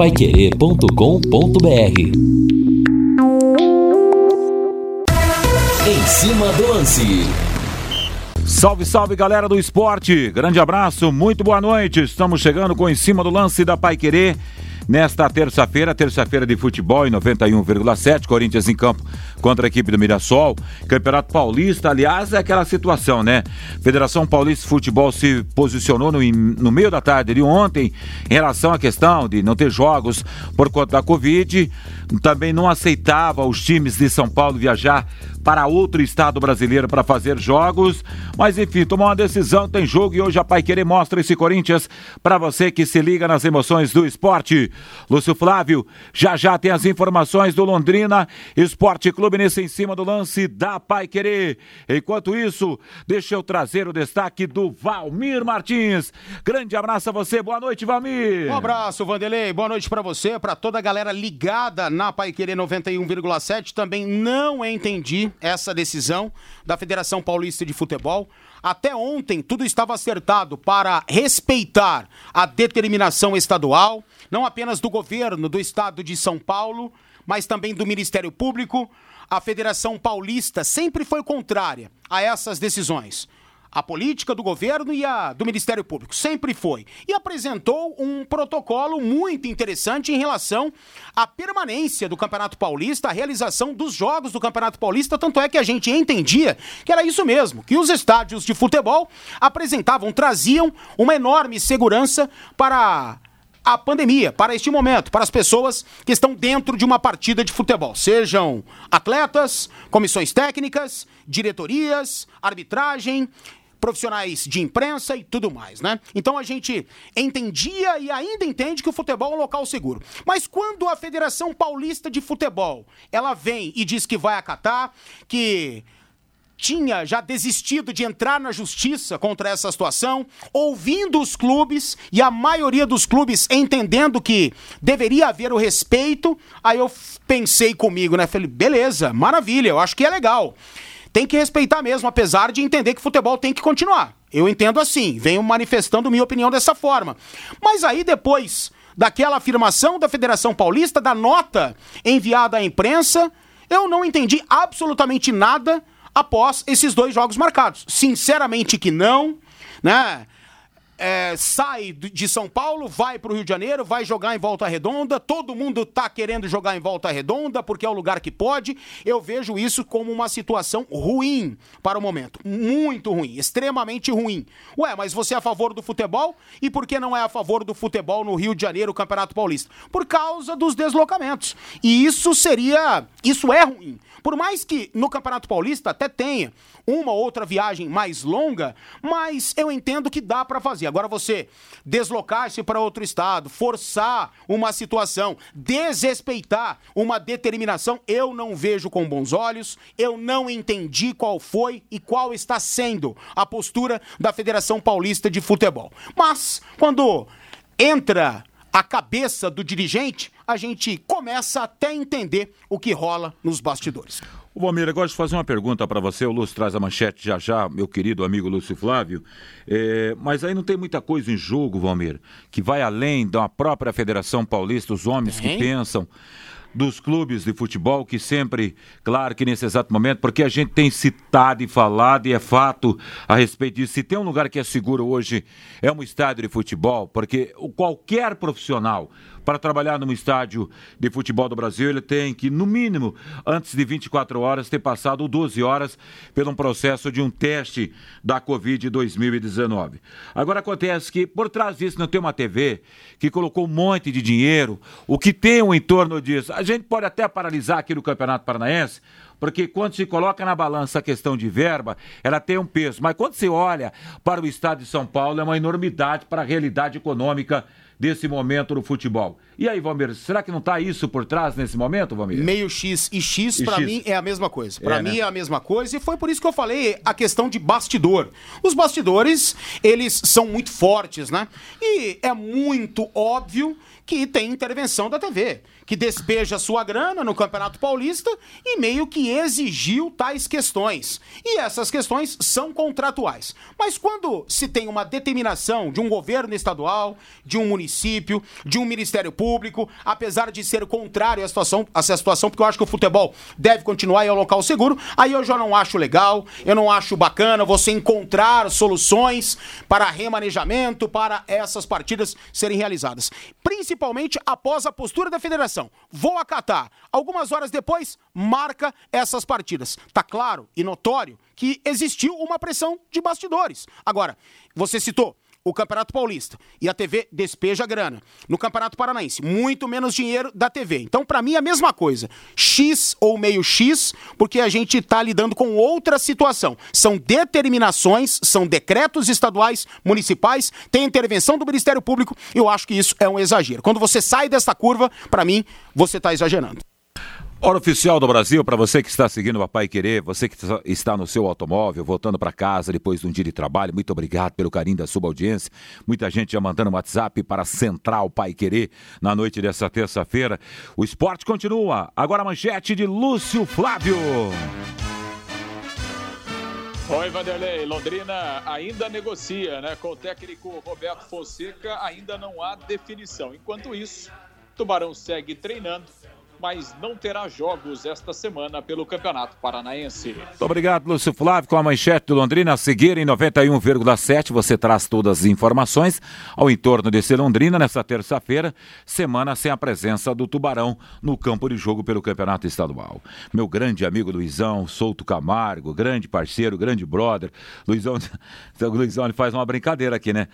paiquerê.com.br Em cima do lance. Salve, salve galera do esporte! Grande abraço, muito boa noite. Estamos chegando com em cima do lance da Pai Querer nesta terça-feira, terça-feira de futebol em 91,7, Corinthians em campo contra a equipe do Mirassol. Campeonato Paulista, aliás, é aquela situação, né? Federação Paulista de Futebol se posicionou no, no meio da tarde de ontem em relação à questão de não ter jogos por conta da Covid. Também não aceitava os times de São Paulo viajar para outro estado brasileiro para fazer jogos. Mas enfim, tomou uma decisão, tem jogo e hoje a Pai Querer mostra esse Corinthians para você que se liga nas emoções do esporte. Lúcio Flávio, já já tem as informações do Londrina Esporte Clube nesse em cima do lance da Pai Querer. Enquanto isso, deixa eu trazer o destaque do Valmir Martins. Grande abraço a você, boa noite, Valmir. Um abraço, Vanderlei, boa noite para você, para toda a galera ligada na Pai Querer 91,7. Também não entendi essa decisão da Federação Paulista de Futebol. Até ontem, tudo estava acertado para respeitar a determinação estadual, não apenas do governo do estado de São Paulo, mas também do Ministério Público. A Federação Paulista sempre foi contrária a essas decisões a política do governo e a do Ministério Público, sempre foi. E apresentou um protocolo muito interessante em relação à permanência do Campeonato Paulista, a realização dos jogos do Campeonato Paulista, tanto é que a gente entendia que era isso mesmo, que os estádios de futebol apresentavam, traziam uma enorme segurança para a pandemia, para este momento, para as pessoas que estão dentro de uma partida de futebol, sejam atletas, comissões técnicas, diretorias, arbitragem, profissionais de imprensa e tudo mais, né? Então a gente entendia e ainda entende que o futebol é um local seguro. Mas quando a Federação Paulista de Futebol, ela vem e diz que vai acatar, que tinha já desistido de entrar na justiça contra essa situação, ouvindo os clubes e a maioria dos clubes entendendo que deveria haver o respeito, aí eu pensei comigo, né? Falei, beleza, maravilha, eu acho que é legal tem que respeitar mesmo, apesar de entender que futebol tem que continuar. Eu entendo assim, venho manifestando minha opinião dessa forma. Mas aí depois daquela afirmação da Federação Paulista, da nota enviada à imprensa, eu não entendi absolutamente nada após esses dois jogos marcados. Sinceramente que não, né? É, sai de São Paulo, vai para o Rio de Janeiro, vai jogar em Volta Redonda. Todo mundo está querendo jogar em Volta Redonda porque é o lugar que pode. Eu vejo isso como uma situação ruim para o momento. Muito ruim, extremamente ruim. Ué, mas você é a favor do futebol? E por que não é a favor do futebol no Rio de Janeiro, Campeonato Paulista? Por causa dos deslocamentos. E isso seria. Isso é ruim. Por mais que no Campeonato Paulista até tenha uma ou outra viagem mais longa, mas eu entendo que dá para fazer. Agora você deslocar-se para outro estado, forçar uma situação, desrespeitar uma determinação, eu não vejo com bons olhos. Eu não entendi qual foi e qual está sendo a postura da Federação Paulista de Futebol. Mas quando entra a cabeça do dirigente, a gente começa até a entender o que rola nos bastidores. O Valmir, eu gosto de fazer uma pergunta para você. O Lúcio traz a manchete já já, meu querido amigo Lúcio Flávio. É, mas aí não tem muita coisa em jogo, Valmir, que vai além da própria Federação Paulista, os homens tem? que pensam dos clubes de futebol que sempre, claro que nesse exato momento, porque a gente tem citado e falado e é fato a respeito disso, se tem um lugar que é seguro hoje é um estádio de futebol, porque qualquer profissional para trabalhar num estádio de futebol do Brasil, ele tem que, no mínimo, antes de 24 horas, ter passado 12 horas pelo um processo de um teste da Covid 2019. Agora acontece que por trás disso não tem uma TV que colocou um monte de dinheiro, o que tem um entorno disso a gente pode até paralisar aqui no Campeonato Paranaense, porque quando se coloca na balança a questão de verba, ela tem um peso. Mas quando se olha para o estado de São Paulo, é uma enormidade para a realidade econômica desse momento no futebol. E aí, Valmir, será que não está isso por trás nesse momento, Valmir? Meio X e X, para mim, é a mesma coisa. Para é, mim né? é a mesma coisa e foi por isso que eu falei a questão de bastidor. Os bastidores, eles são muito fortes, né? E é muito óbvio que tem intervenção da TV que despeja sua grana no Campeonato Paulista e meio que exigiu tais questões. E essas questões são contratuais. Mas quando se tem uma determinação de um governo estadual, de um município, município, de um Ministério Público, apesar de ser contrário à situação, a essa situação, porque eu acho que o futebol deve continuar e é um local seguro, aí eu já não acho legal, eu não acho bacana você encontrar soluções para remanejamento, para essas partidas serem realizadas. Principalmente após a postura da federação. Vou acatar. Algumas horas depois, marca essas partidas. Tá claro e notório que existiu uma pressão de bastidores. Agora, você citou o Campeonato Paulista e a TV despeja grana. No Campeonato Paranaense, muito menos dinheiro da TV. Então, para mim, é a mesma coisa. X ou meio X, porque a gente está lidando com outra situação. São determinações, são decretos estaduais, municipais, tem intervenção do Ministério Público. Eu acho que isso é um exagero. Quando você sai dessa curva, para mim, você está exagerando. Hora oficial do Brasil, para você que está seguindo o Papai Querer, você que está no seu automóvel, voltando para casa depois de um dia de trabalho, muito obrigado pelo carinho da sua audiência. Muita gente já mandando WhatsApp para Central Pai Querer na noite dessa terça-feira. O esporte continua. Agora a manchete de Lúcio Flávio. Oi, Vanderlei. Londrina ainda negocia né, com o técnico Roberto Fonseca, ainda não há definição. Enquanto isso, Tubarão segue treinando mas não terá jogos esta semana pelo Campeonato Paranaense. Muito obrigado, Lúcio Flávio, com a manchete do Londrina a seguir em 91,7. Você traz todas as informações ao entorno desse Londrina nessa terça-feira, semana sem a presença do Tubarão no campo de jogo pelo Campeonato Estadual. Meu grande amigo Luizão Souto Camargo, grande parceiro, grande brother. Luizão, Luizão ele faz uma brincadeira aqui, né?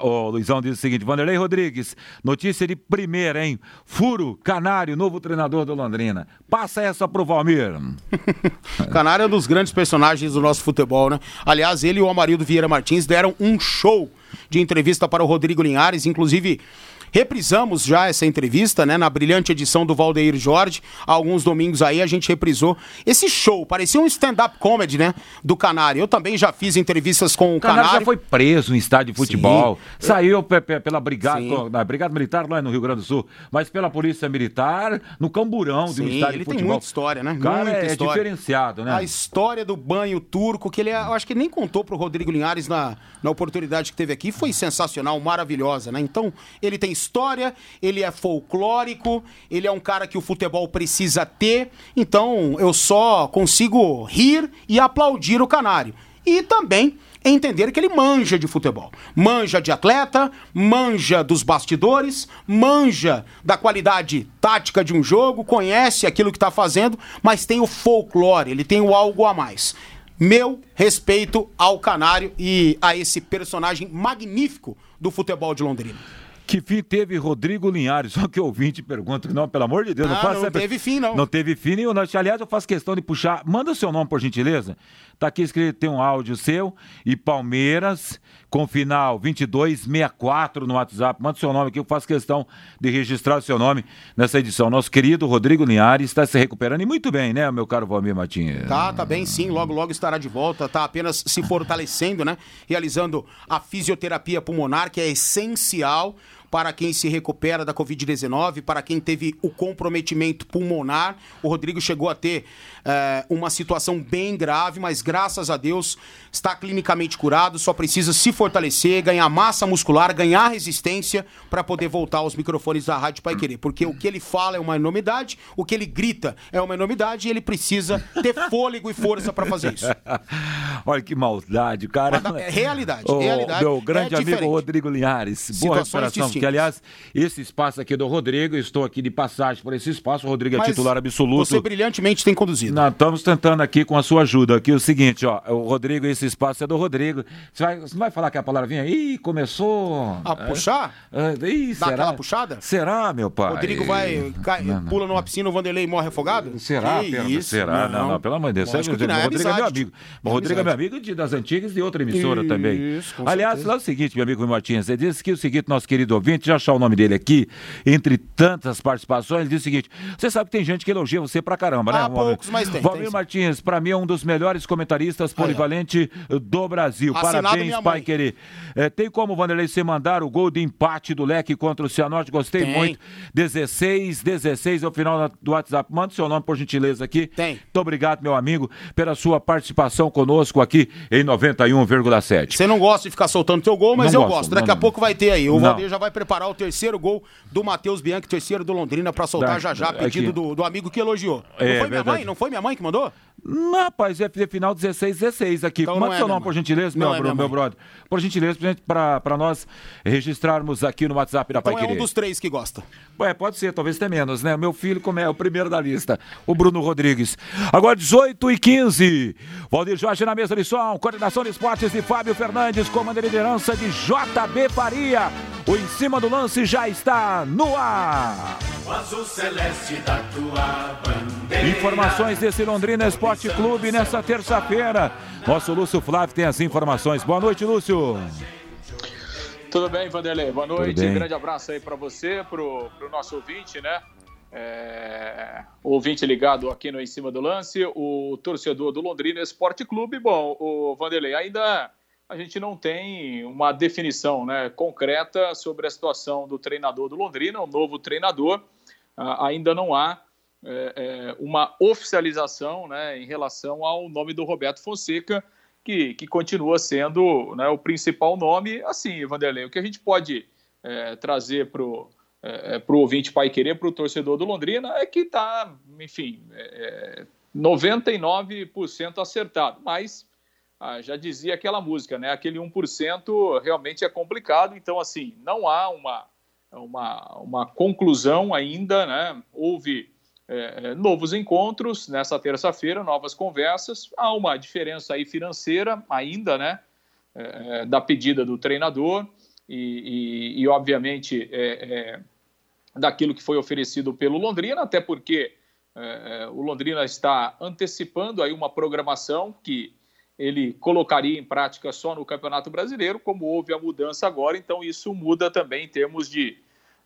Oh, Luizão diz o seguinte: Vanderlei Rodrigues, notícia de primeira, hein? Furo, Canário, novo treinador do Londrina. Passa essa pro Valmir. Canário é um dos grandes personagens do nosso futebol, né? Aliás, ele e o Amarildo Vieira Martins deram um show de entrevista para o Rodrigo Linhares, inclusive Reprisamos já essa entrevista, né, na brilhante edição do Valdeir Jorge. Há alguns domingos aí a gente reprisou esse show. Parecia um stand-up comedy, né, do Canário. Eu também já fiz entrevistas com o, o Canário. Canário já foi preso em estádio de futebol. Sim. Saiu pela brigada, na brigada militar lá no Rio Grande do Sul, mas pela polícia militar no camburão de um estádio de futebol. ele tem muita história, né? Cara, muita é história. diferenciado, né? A história do banho turco, que ele, é, eu acho que nem contou pro Rodrigo Linhares na, na oportunidade que teve aqui, foi sensacional, maravilhosa, né? Então, ele tem história, ele é folclórico, ele é um cara que o futebol precisa ter. Então, eu só consigo rir e aplaudir o Canário. E também entender que ele manja de futebol. Manja de atleta, manja dos bastidores, manja da qualidade tática de um jogo, conhece aquilo que está fazendo, mas tem o folclore, ele tem o algo a mais. Meu respeito ao Canário e a esse personagem magnífico do futebol de Londrina. Que fim teve Rodrigo Linhares? Só que ouvinte pergunta, não, pelo amor de Deus, não, não faça. Não teve fim, não. Não teve fim nenhum. Aliás, eu faço questão de puxar. Manda o seu nome, por gentileza. Tá aqui escrito, tem um áudio seu. E Palmeiras, com final 2264 no WhatsApp. Manda seu nome aqui, eu faço questão de registrar o seu nome nessa edição. Nosso querido Rodrigo Linhares está se recuperando e muito bem, né, meu caro Valmir Martins? Tá, tá bem sim. Logo, logo estará de volta. Tá apenas se fortalecendo, né? Realizando a fisioterapia pulmonar, que é essencial para quem se recupera da Covid-19, para quem teve o comprometimento pulmonar. O Rodrigo chegou a ter é, uma situação bem grave, mas graças a Deus está clinicamente curado, só precisa se fortalecer, ganhar massa muscular, ganhar resistência para poder voltar aos microfones da Rádio Pai Querer. Porque o que ele fala é uma enormidade, o que ele grita é uma enormidade e ele precisa ter fôlego e força para fazer isso. Olha que maldade, cara. É realidade, oh, realidade. Meu grande é amigo. Rodrigo Linhares. Boa recuperação. Que, aliás, esse espaço aqui é do Rodrigo, estou aqui de passagem por esse espaço. O Rodrigo é Mas titular absoluto. Você brilhantemente tem conduzido. Nós estamos tentando aqui com a sua ajuda. Aqui o seguinte, ó. O Rodrigo, esse espaço é do Rodrigo. Você, vai, você não vai falar que a palavrinha? Ih, começou. A puxar? É, ih, Dá será? aquela puxada? Será, meu pai? Rodrigo vai, cai, Não, não. pula numa piscina, o Vanderlei morre afogado? Será, isso? Será? Não, não, pelo amor de Deus. Não, é o Rodrigo é meu amigo. O Rodrigo é meu amigo de, das antigas e de outra emissora Isso, também. Aliás, lá é o seguinte, meu amigo Martins, ele disse que o seguinte, nosso querido ouvinte, já achar o nome dele aqui, entre tantas participações, ele diz o seguinte: você sabe que tem gente que elogia você pra caramba, né? Ah, Valmir? poucos, mas tem, Valmir tem. Martins, pra mim, é um dos melhores comentaristas polivalente do Brasil. Assinado Parabéns, pai querer. É, tem como, Vanderlei, você mandar o gol de empate do Leque contra o Cianorte? Gostei Tem. muito. 16, 16 é o final do WhatsApp. Manda o seu nome, por gentileza, aqui. Tem. Muito obrigado, meu amigo, pela sua participação conosco aqui em 91,7. Você não gosta de ficar soltando teu gol, mas Não eu gosto, gosto. Daqui não, a pouco vai ter aí. O. Valdeir já vai preparar o terceiro gol do Matheus Bianchi, terceiro do Londrina, para soltar Da- já já, pedido do, do amigo que elogiou. É, não foi minha verdade. mãe? Não foi minha mãe que mandou? Não, rapaz, é final 16, 16 aqui. Então Manda é seu minha nome, por mãe. gentileza, Não meu, é bro- meu brother. Por gentileza, pra nós registrarmos aqui no WhatsApp da Então Pai é um dos três que gosta. É, pode ser, talvez até menos, né? Meu filho, como é o primeiro da lista, o Bruno Rodrigues. Agora 18 e 15. Valdir Jorge na mesa de som, coordenação de esportes de Fábio Fernandes, comando e liderança de JB Faria. O cima do lance já está no ar. Informações desse Londrina Esporte Clube nessa terça-feira. Nosso Lúcio Flávio tem as informações. Boa noite, Lúcio. Tudo bem, Vanderlei? Boa noite. Grande abraço aí para você, pro, pro nosso ouvinte, né? É, o ouvinte ligado aqui no Em Cima do Lance, o torcedor do Londrina Esporte Clube. Bom, o Vanderlei, ainda a gente não tem uma definição né, concreta sobre a situação do treinador do Londrina, o novo treinador. Ah, ainda não há é, é, uma oficialização né, em relação ao nome do Roberto Fonseca, que, que continua sendo né, o principal nome. Assim, Vanderlei, o que a gente pode é, trazer para o é, pro ouvinte Pai Querer, para o torcedor do Londrina, é que está, enfim, é, 99% acertado. Mas ah, já dizia aquela música, né? Aquele 1% realmente é complicado. Então, assim, não há uma, uma, uma conclusão ainda, né? Houve é, novos encontros nessa terça-feira, novas conversas. Há uma diferença aí financeira ainda, né? É, da pedida do treinador e, e, e obviamente, é, é, daquilo que foi oferecido pelo Londrina, até porque é, o Londrina está antecipando aí uma programação que ele colocaria em prática só no Campeonato Brasileiro, como houve a mudança agora, então isso muda também em termos de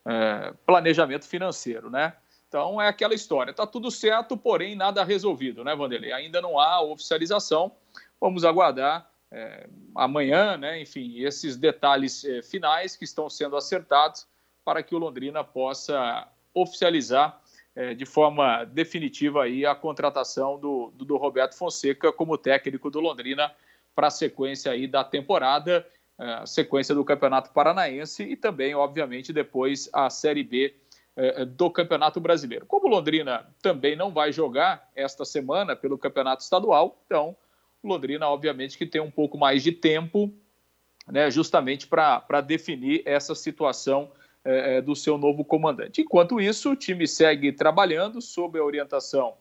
é, planejamento financeiro, né? Então é aquela história, tá tudo certo, porém nada resolvido, né, Vanderlei? Ainda não há oficialização, vamos aguardar é, amanhã, né? Enfim, esses detalhes é, finais que estão sendo acertados para que o Londrina possa oficializar é, de forma definitiva aí a contratação do, do, do Roberto Fonseca como técnico do Londrina para a sequência aí da temporada, é, a sequência do Campeonato Paranaense e também, obviamente, depois a Série B é, do Campeonato Brasileiro. Como o Londrina também não vai jogar esta semana pelo Campeonato Estadual, então o Londrina, obviamente, que tem um pouco mais de tempo, né, justamente para definir essa situação é, do seu novo comandante. Enquanto isso, o time segue trabalhando sob a orientação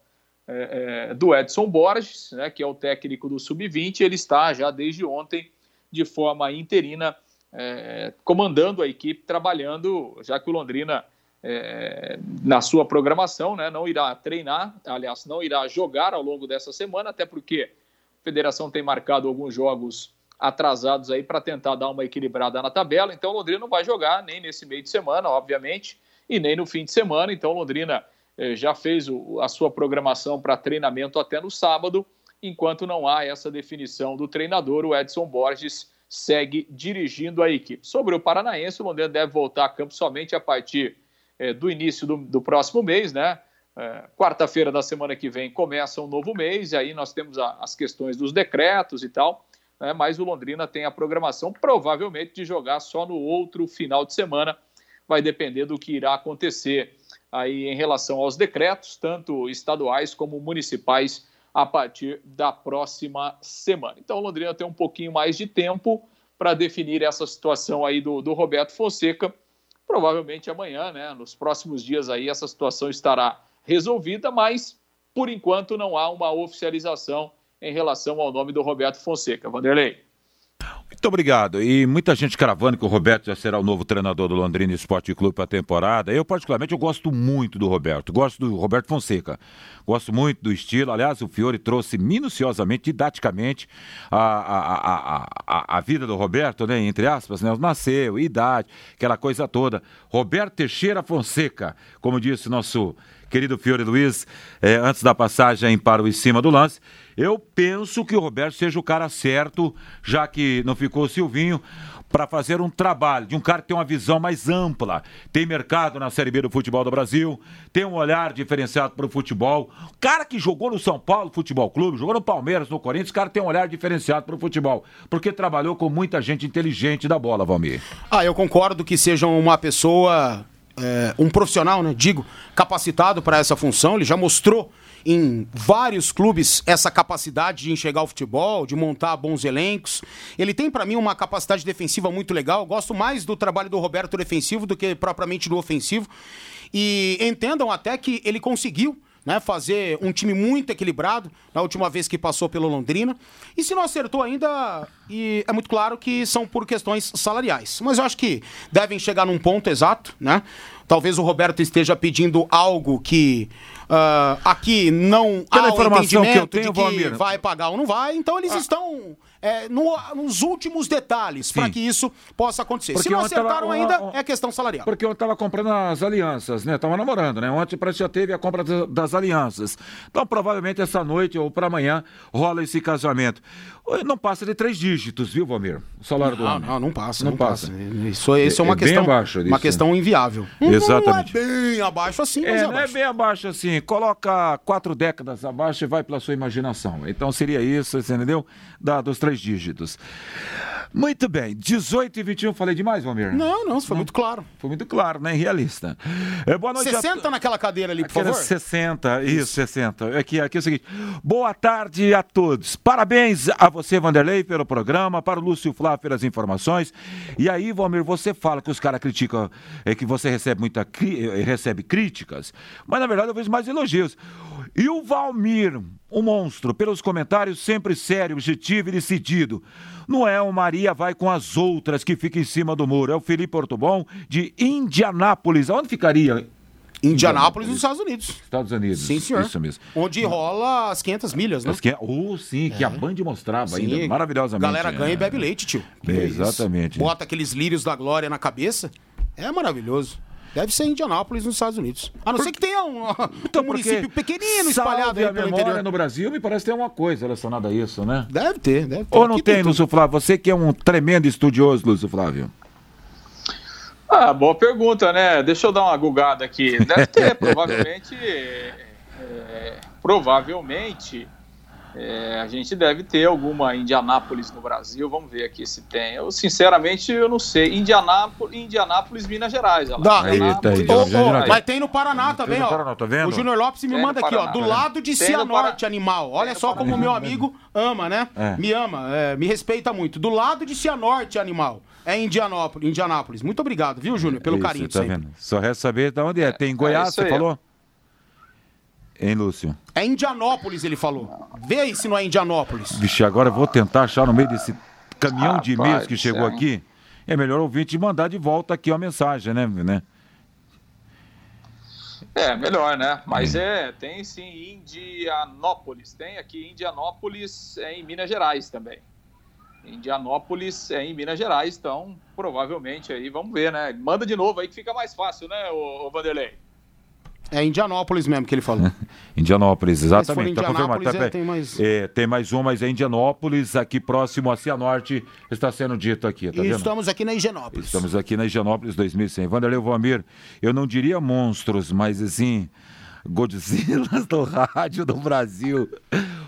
é, é, do Edson Borges, né, que é o técnico do Sub-20. Ele está já desde ontem, de forma interina, é, comandando a equipe, trabalhando, já que o Londrina, é, na sua programação, né, não irá treinar, aliás, não irá jogar ao longo dessa semana, até porque a federação tem marcado alguns jogos atrasados aí para tentar dar uma equilibrada na tabela. Então, Londrina não vai jogar nem nesse meio de semana, obviamente, e nem no fim de semana. Então, Londrina eh, já fez o, a sua programação para treinamento até no sábado. Enquanto não há essa definição do treinador, o Edson Borges segue dirigindo a equipe. Sobre o Paranaense, o Londrina deve voltar a campo somente a partir eh, do início do, do, próximo mês, né? Eh, Quarta-feira da semana que vem começa um novo mês, e aí nós temos a, as questões dos decretos e tal né, mas o Londrina tem a programação provavelmente de jogar só no outro final de semana. Vai depender do que irá acontecer aí em relação aos decretos, tanto estaduais como municipais, a partir da próxima semana. Então o Londrina tem um pouquinho mais de tempo para definir essa situação aí do, do Roberto Fonseca. Provavelmente amanhã, né, nos próximos dias aí, essa situação estará resolvida, mas por enquanto não há uma oficialização em relação ao nome do Roberto Fonseca. Vanderlei. Muito obrigado. E muita gente cravando que o Roberto já será o novo treinador do Londrina Esporte Clube para a temporada. Eu, particularmente, eu gosto muito do Roberto. Gosto do Roberto Fonseca. Gosto muito do estilo. Aliás, o Fiore trouxe minuciosamente, didaticamente, a, a, a, a, a vida do Roberto, né? Entre aspas, né? Nasceu, idade, aquela coisa toda. Roberto Teixeira Fonseca, como disse nosso querido Fiore Luiz, é, antes da passagem para o em cima do lance. Eu penso que o Roberto seja o cara certo, já que não ficou o Silvinho para fazer um trabalho de um cara que tem uma visão mais ampla, tem mercado na Série B do futebol do Brasil, tem um olhar diferenciado para o futebol. Cara que jogou no São Paulo Futebol Clube, jogou no Palmeiras, no Corinthians, o cara tem um olhar diferenciado para o futebol, porque trabalhou com muita gente inteligente da bola, Valmir. Ah, eu concordo que seja uma pessoa, é, um profissional, né? Digo, capacitado para essa função. Ele já mostrou em vários clubes essa capacidade de enxergar o futebol, de montar bons elencos. Ele tem para mim uma capacidade defensiva muito legal. Eu gosto mais do trabalho do Roberto defensivo do que propriamente do ofensivo. E entendam até que ele conseguiu né, fazer um time muito equilibrado na última vez que passou pelo Londrina. E se não acertou ainda, e é muito claro que são por questões salariais. Mas eu acho que devem chegar num ponto exato, né? Talvez o Roberto esteja pedindo algo que uh, aqui não Pela há informação que eu tenho, de que Valmir. vai pagar ou não vai, então eles ah. estão é, no, nos últimos detalhes para que isso possa acontecer. Porque Se não acertaram tava, ainda, é questão salarial. Porque eu estava comprando as alianças, né? Tava namorando, né? Ontem já teve a compra das alianças. Então, provavelmente essa noite ou para amanhã rola esse casamento. Não passa de três dígitos, viu, Valmir? O salário não, do homem. Não, não passa. Não, não passa. passa. Isso, isso é, é uma é questão. Abaixo disso, uma questão inviável. Exatamente. Não é bem abaixo assim, mas é, é não é bem abaixo assim. Coloca quatro décadas abaixo e vai pela sua imaginação. Então seria isso, você entendeu? Da, dos três dígitos. Muito bem, 18 e 21, falei demais, Valmir? Não, não, isso foi não. muito claro. Foi muito claro, né? Realista. É, boa noite. 60 a... naquela cadeira ali, por Aquela favor. 60, isso, isso 60. Aqui, aqui é o seguinte. Boa tarde a todos. Parabéns a você, Vanderlei, pelo programa, para o Lúcio Flávio pelas informações. E aí, Valmir, você fala que os caras criticam, é, que você recebe muita cri... Eh, recebe críticas, mas na verdade eu vejo mais elogios. E o Valmir, o monstro, pelos comentários sempre sério, objetivo e decidido. Não é o Maria vai com as outras que fica em cima do muro. É o Felipe Ortobon de Indianápolis. Onde ficaria? Indianápolis, nos Estados Unidos. Estados Unidos. Sim, senhor. Isso mesmo. Onde rola as 500 milhas, né? As que... Oh, sim, que a é. Band mostrava sim. ainda, maravilhosamente. Galera ganha é. e bebe leite, tio. É, exatamente. Bota aqueles lírios da glória na cabeça. É maravilhoso. Deve ser Indianápolis, nos Estados Unidos. A não Por... ser que tenha um, então, um município pequenino espalhado aí a pelo interior. no Brasil, me parece que tem uma coisa relacionada a isso, né? Deve ter, deve ter. Ou não Aqui tem, tem Lúcio Flávio? Você que é um tremendo estudioso, Lúcio Flávio. Ah, boa pergunta, né? Deixa eu dar uma gugada aqui. Deve ter, provavelmente. É, provavelmente é, a gente deve ter alguma Indianápolis no Brasil, vamos ver aqui se tem. Eu, sinceramente, eu não sei. Indianápolis, Indianápolis Minas Gerais. Olha lá. Tá aí, oh, mas tem no Paraná tem também, ó. Paraná, tá vendo? O Júnior Lopes me tem manda aqui, ó. Do tá lado de tem Cianorte, animal. Olha tem só como o meu amigo ama, né? É. Me ama, é, me respeita muito. Do lado de Cianorte, animal. É Indianópolis, Indianápolis. Muito obrigado, viu, Júnior, pelo Isso, carinho. Tá vendo? Só resta saber de onde é. Tem em Goiás, é você falou? Hein, Lúcio? É Indianópolis, ele falou. Vê aí se não é Indianópolis. Vixe, agora eu vou tentar achar no meio desse caminhão Rapaz, de e-mails que chegou aqui. É melhor ouvir te mandar de volta aqui a mensagem, né? né? É, melhor, né? Mas é, tem sim Indianópolis. Tem aqui Indianópolis é em Minas Gerais também. Indianópolis é em Minas Gerais, então provavelmente aí, vamos ver, né? Manda de novo aí que fica mais fácil, né, o Vanderlei? É Indianópolis mesmo que ele falou. Indianópolis, exatamente. Tá confirmado. Tá, é, tem, mais... É, tem mais um, mas é Indianópolis, aqui próximo a Cianorte, está sendo dito aqui. Tá e estamos aqui na Higienópolis. Estamos aqui na Higienópolis 2100. Vanderlei Vamir, eu não diria monstros, mas assim, Godzilla do rádio do Brasil.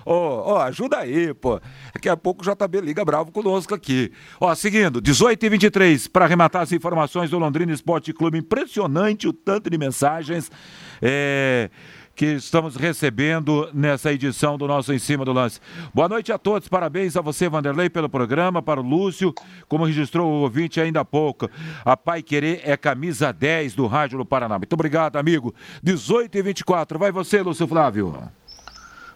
Ô, oh, oh, ajuda aí, pô. Daqui a pouco o JB liga bravo conosco aqui. Ó, seguindo, 18 e 23 para arrematar as informações do Londrina Esporte Clube. Impressionante o tanto de mensagens. É que estamos recebendo nessa edição do nosso Em Cima do Lance. Boa noite a todos, parabéns a você, Vanderlei, pelo programa, para o Lúcio, como registrou o ouvinte ainda há pouco. A Pai Querer é camisa 10 do Rádio do Paraná. Muito obrigado, amigo. 18 e 24. Vai você, Lúcio Flávio.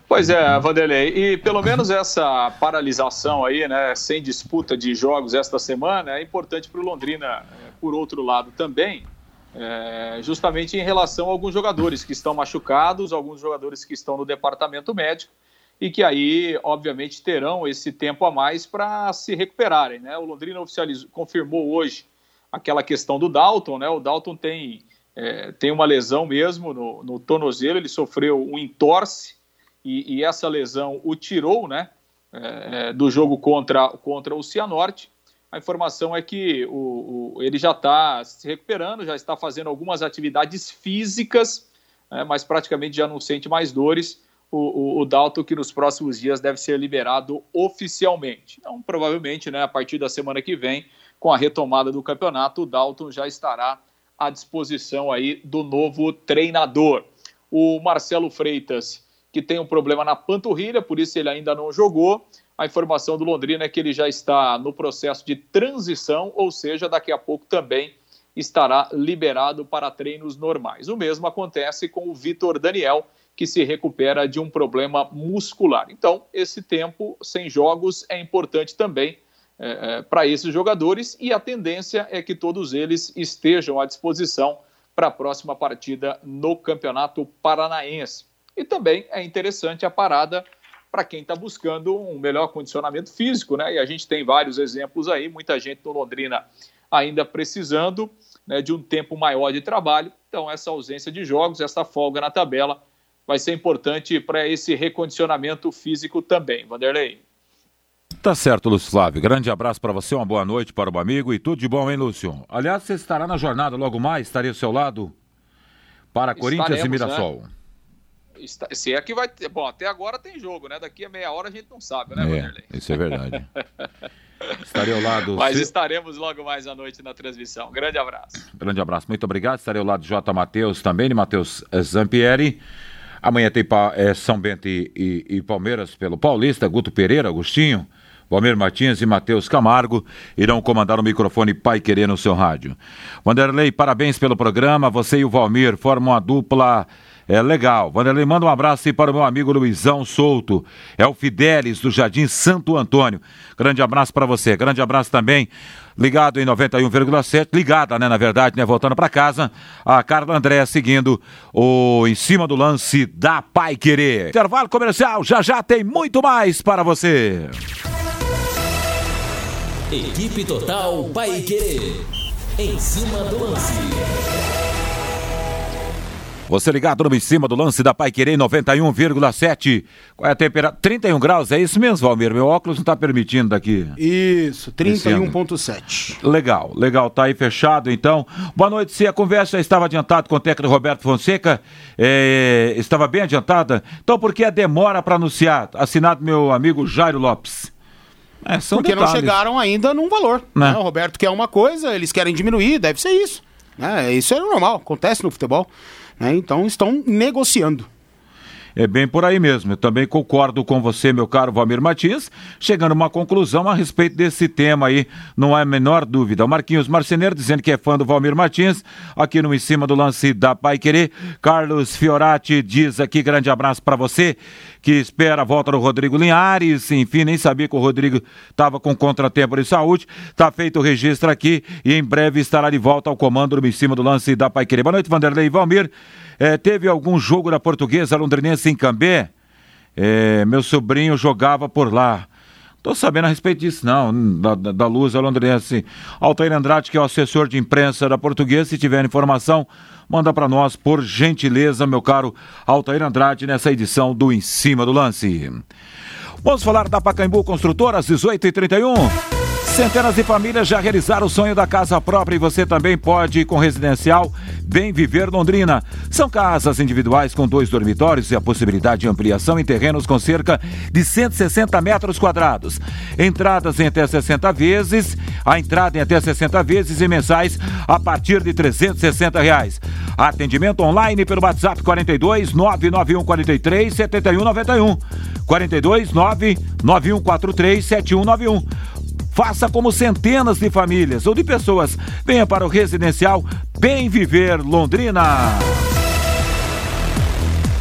Pois é, Vanderlei, e pelo menos essa paralisação aí, né, sem disputa de jogos esta semana, é importante para o Londrina, é, por outro lado também, é, justamente em relação a alguns jogadores que estão machucados, alguns jogadores que estão no departamento médico e que aí, obviamente, terão esse tempo a mais para se recuperarem. Né? O Londrina oficializou, confirmou hoje aquela questão do Dalton, né? O Dalton tem é, tem uma lesão mesmo no, no, tornozelo, ele sofreu um entorse e, e essa lesão o tirou né, é, é do jogo contra, contra o Cianorte. A informação é que o, o ele já está se recuperando, já está fazendo algumas atividades físicas, né, mas praticamente já não sente mais dores. O, o, o, Dalton, que nos próximos dias deve ser liberado oficialmente. Então, provavelmente, né, a partir da semana que vem, com a retomada do campeonato, o Dalton já estará à disposição aí do novo treinador. O Marcelo Freitas, que tem um problema na panturrilha, por isso ele ainda não jogou. A informação do Londrina é que ele já está no processo de transição, ou seja, daqui a pouco também estará liberado para treinos normais. O mesmo acontece com o Vitor Daniel, que se recupera de um problema muscular. Então, esse tempo sem jogos é importante também é, para esses jogadores e a tendência é que todos eles estejam à disposição para a próxima partida no Campeonato Paranaense. E também é interessante a parada para quem está buscando um melhor condicionamento físico, né? E a gente tem vários exemplos aí, muita gente no Londrina ainda precisando né, de um tempo maior de trabalho. Então, essa ausência de jogos, essa folga na tabela, vai ser importante para esse recondicionamento físico também, Vanderlei. Tá certo, Lúcio Flávio. Grande abraço para você, uma boa noite para o amigo e tudo de bom, hein, Lúcio? Aliás, você estará na jornada logo mais, estaria ao seu lado para Corinthians Estaremos, e Mirassol. Né? Se é que vai ter. Bom, até agora tem jogo, né? Daqui a meia hora a gente não sabe, né, é, Vanderlei? Isso é verdade. Estarei ao lado. Mas se... estaremos logo mais à noite na transmissão. Grande abraço. Grande abraço, muito obrigado. Estarei ao lado de J. Matheus também, de Matheus Zampieri. Amanhã tem é, São Bento e, e, e, Palmeiras pelo Paulista, Guto Pereira, Agostinho, Valmir Martins e Matheus Camargo irão comandar o microfone Pai Querer no seu rádio. Vanderlei, parabéns pelo programa. Você e o Valmir formam uma dupla é legal. Vanderlei, manda um abraço aí para o meu amigo Luizão Souto. É o Fidelis do Jardim Santo Antônio. Grande abraço para você. Grande abraço também. Ligado em 91,7, ligada, né, na verdade, né, voltando para casa, a Carla André seguindo o em cima do lance da Pai Querer. Intervalo comercial, já já tem muito mais para você. Equipe Total Pai Querer. Em cima do lance. Você ligado no em cima do lance da Pai Querer 91,7. Qual é a temperatura? 31 graus, é isso mesmo, Valmir? Meu óculos não está permitindo daqui. Isso, 31,7. Legal, legal, tá aí fechado então. Boa noite, se a conversa estava adiantada com o técnico Roberto Fonseca, é, estava bem adiantada, então por que a demora para anunciar? Assinado meu amigo Jairo Lopes. É, Porque detalhes. não chegaram ainda num valor. Né? Né? O Roberto quer uma coisa, eles querem diminuir, deve ser isso. É, isso é normal, acontece no futebol. Né? Então estão negociando. É bem por aí mesmo. Eu também concordo com você, meu caro Valmir Martins, chegando a uma conclusão a respeito desse tema aí, não há a menor dúvida. O Marquinhos Marceneiro dizendo que é fã do Valmir Martins, aqui no em cima do lance da Pai Querer. Carlos Fiorati diz aqui, grande abraço para você, que espera a volta do Rodrigo Linhares, enfim, nem sabia que o Rodrigo estava com contratempo de saúde. Tá feito o registro aqui e em breve estará de volta ao comando no em cima do lance da Pai Querer. Boa noite, Vanderlei Valmir. É, teve algum jogo da portuguesa londrinense em Cambé? É, meu sobrinho jogava por lá. Tô sabendo a respeito disso, não, da, da, Luz Londrinense. Altair Andrade, que é o assessor de imprensa da Portuguesa, se tiver informação, manda para nós, por gentileza, meu caro Altair Andrade, nessa edição do Em Cima do Lance. Vamos falar da Pacaembu Construtora, às 18h31. Centenas de famílias já realizaram o sonho da casa própria e você também pode, com residencial, Bem Viver Londrina. São casas individuais com dois dormitórios e a possibilidade de ampliação em terrenos com cerca de 160 metros quadrados. Entradas em até 60 vezes, a entrada em até 60 vezes e mensais a partir de 360 reais. Atendimento online pelo WhatsApp 42 991 43 7191. 42 991 43 7191. Faça como centenas de famílias ou de pessoas. Venha para o residencial Bem Viver Londrina.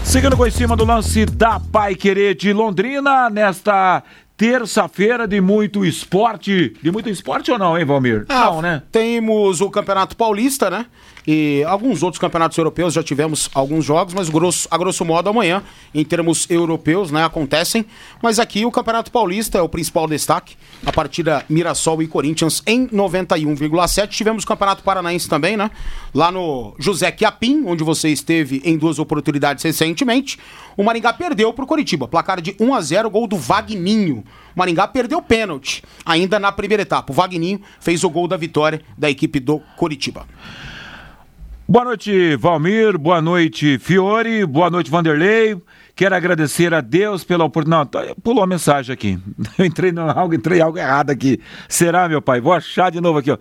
Seguindo com em cima do lance da Pai Querer de Londrina, nesta terça-feira de muito esporte. De muito esporte ou não, hein, Valmir? Ah, não, né? Temos o Campeonato Paulista, né? E alguns outros campeonatos europeus já tivemos alguns jogos, mas grosso, a grosso modo amanhã, em termos europeus, né, acontecem. Mas aqui o Campeonato Paulista é o principal destaque. A partida Mirassol e Corinthians em 91,7. Tivemos o Campeonato Paranaense também, né? Lá no José Chiapim, onde você esteve em duas oportunidades recentemente. O Maringá perdeu para o Coritiba. Placar de 1 a 0 gol do Vagninho. O Maringá perdeu pênalti ainda na primeira etapa. O Vagninho fez o gol da vitória da equipe do Coritiba. Boa noite, Valmir. Boa noite, Fiore. Boa noite, Vanderlei. Quero agradecer a Deus pela oportunidade. Não, tá, pulou a mensagem aqui. Eu entrei no algo, entrei algo errado aqui. Será, meu pai? Vou achar de novo aqui, ó.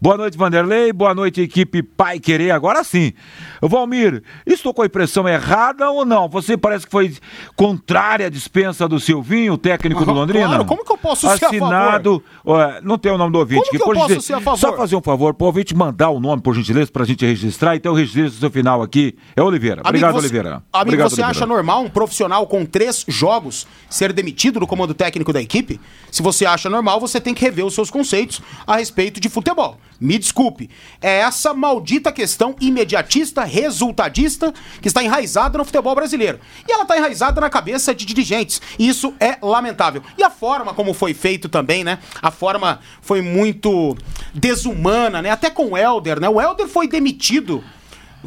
Boa noite, Vanderlei. Boa noite, equipe Pai Querer. Agora sim. Valmir, estou com a impressão errada ou não? Você parece que foi contrária à dispensa do Silvinho, técnico do Londrina? Claro, como que eu posso Assinado, ser a favor? Ó, não tem o nome do ouvinte. Como que eu por posso ser a favor? Só fazer um favor, pro ouvinte mandar o nome, por gentileza, pra gente registrar. Então, o registro do seu final aqui é Oliveira. Obrigado, você, Oliveira. Amigo, Obrigado, você acha normal um profissional com três jogos ser demitido do comando técnico da equipe? Se você acha normal, você tem que rever os seus conceitos a respeito de futebol. Me desculpe. É essa maldita questão imediatista, resultadista, que está enraizada no futebol brasileiro. E ela está enraizada na cabeça de dirigentes. E isso é lamentável. E a forma como foi feito também, né? A forma foi muito desumana, né? Até com o Helder, né? O Helder foi demitido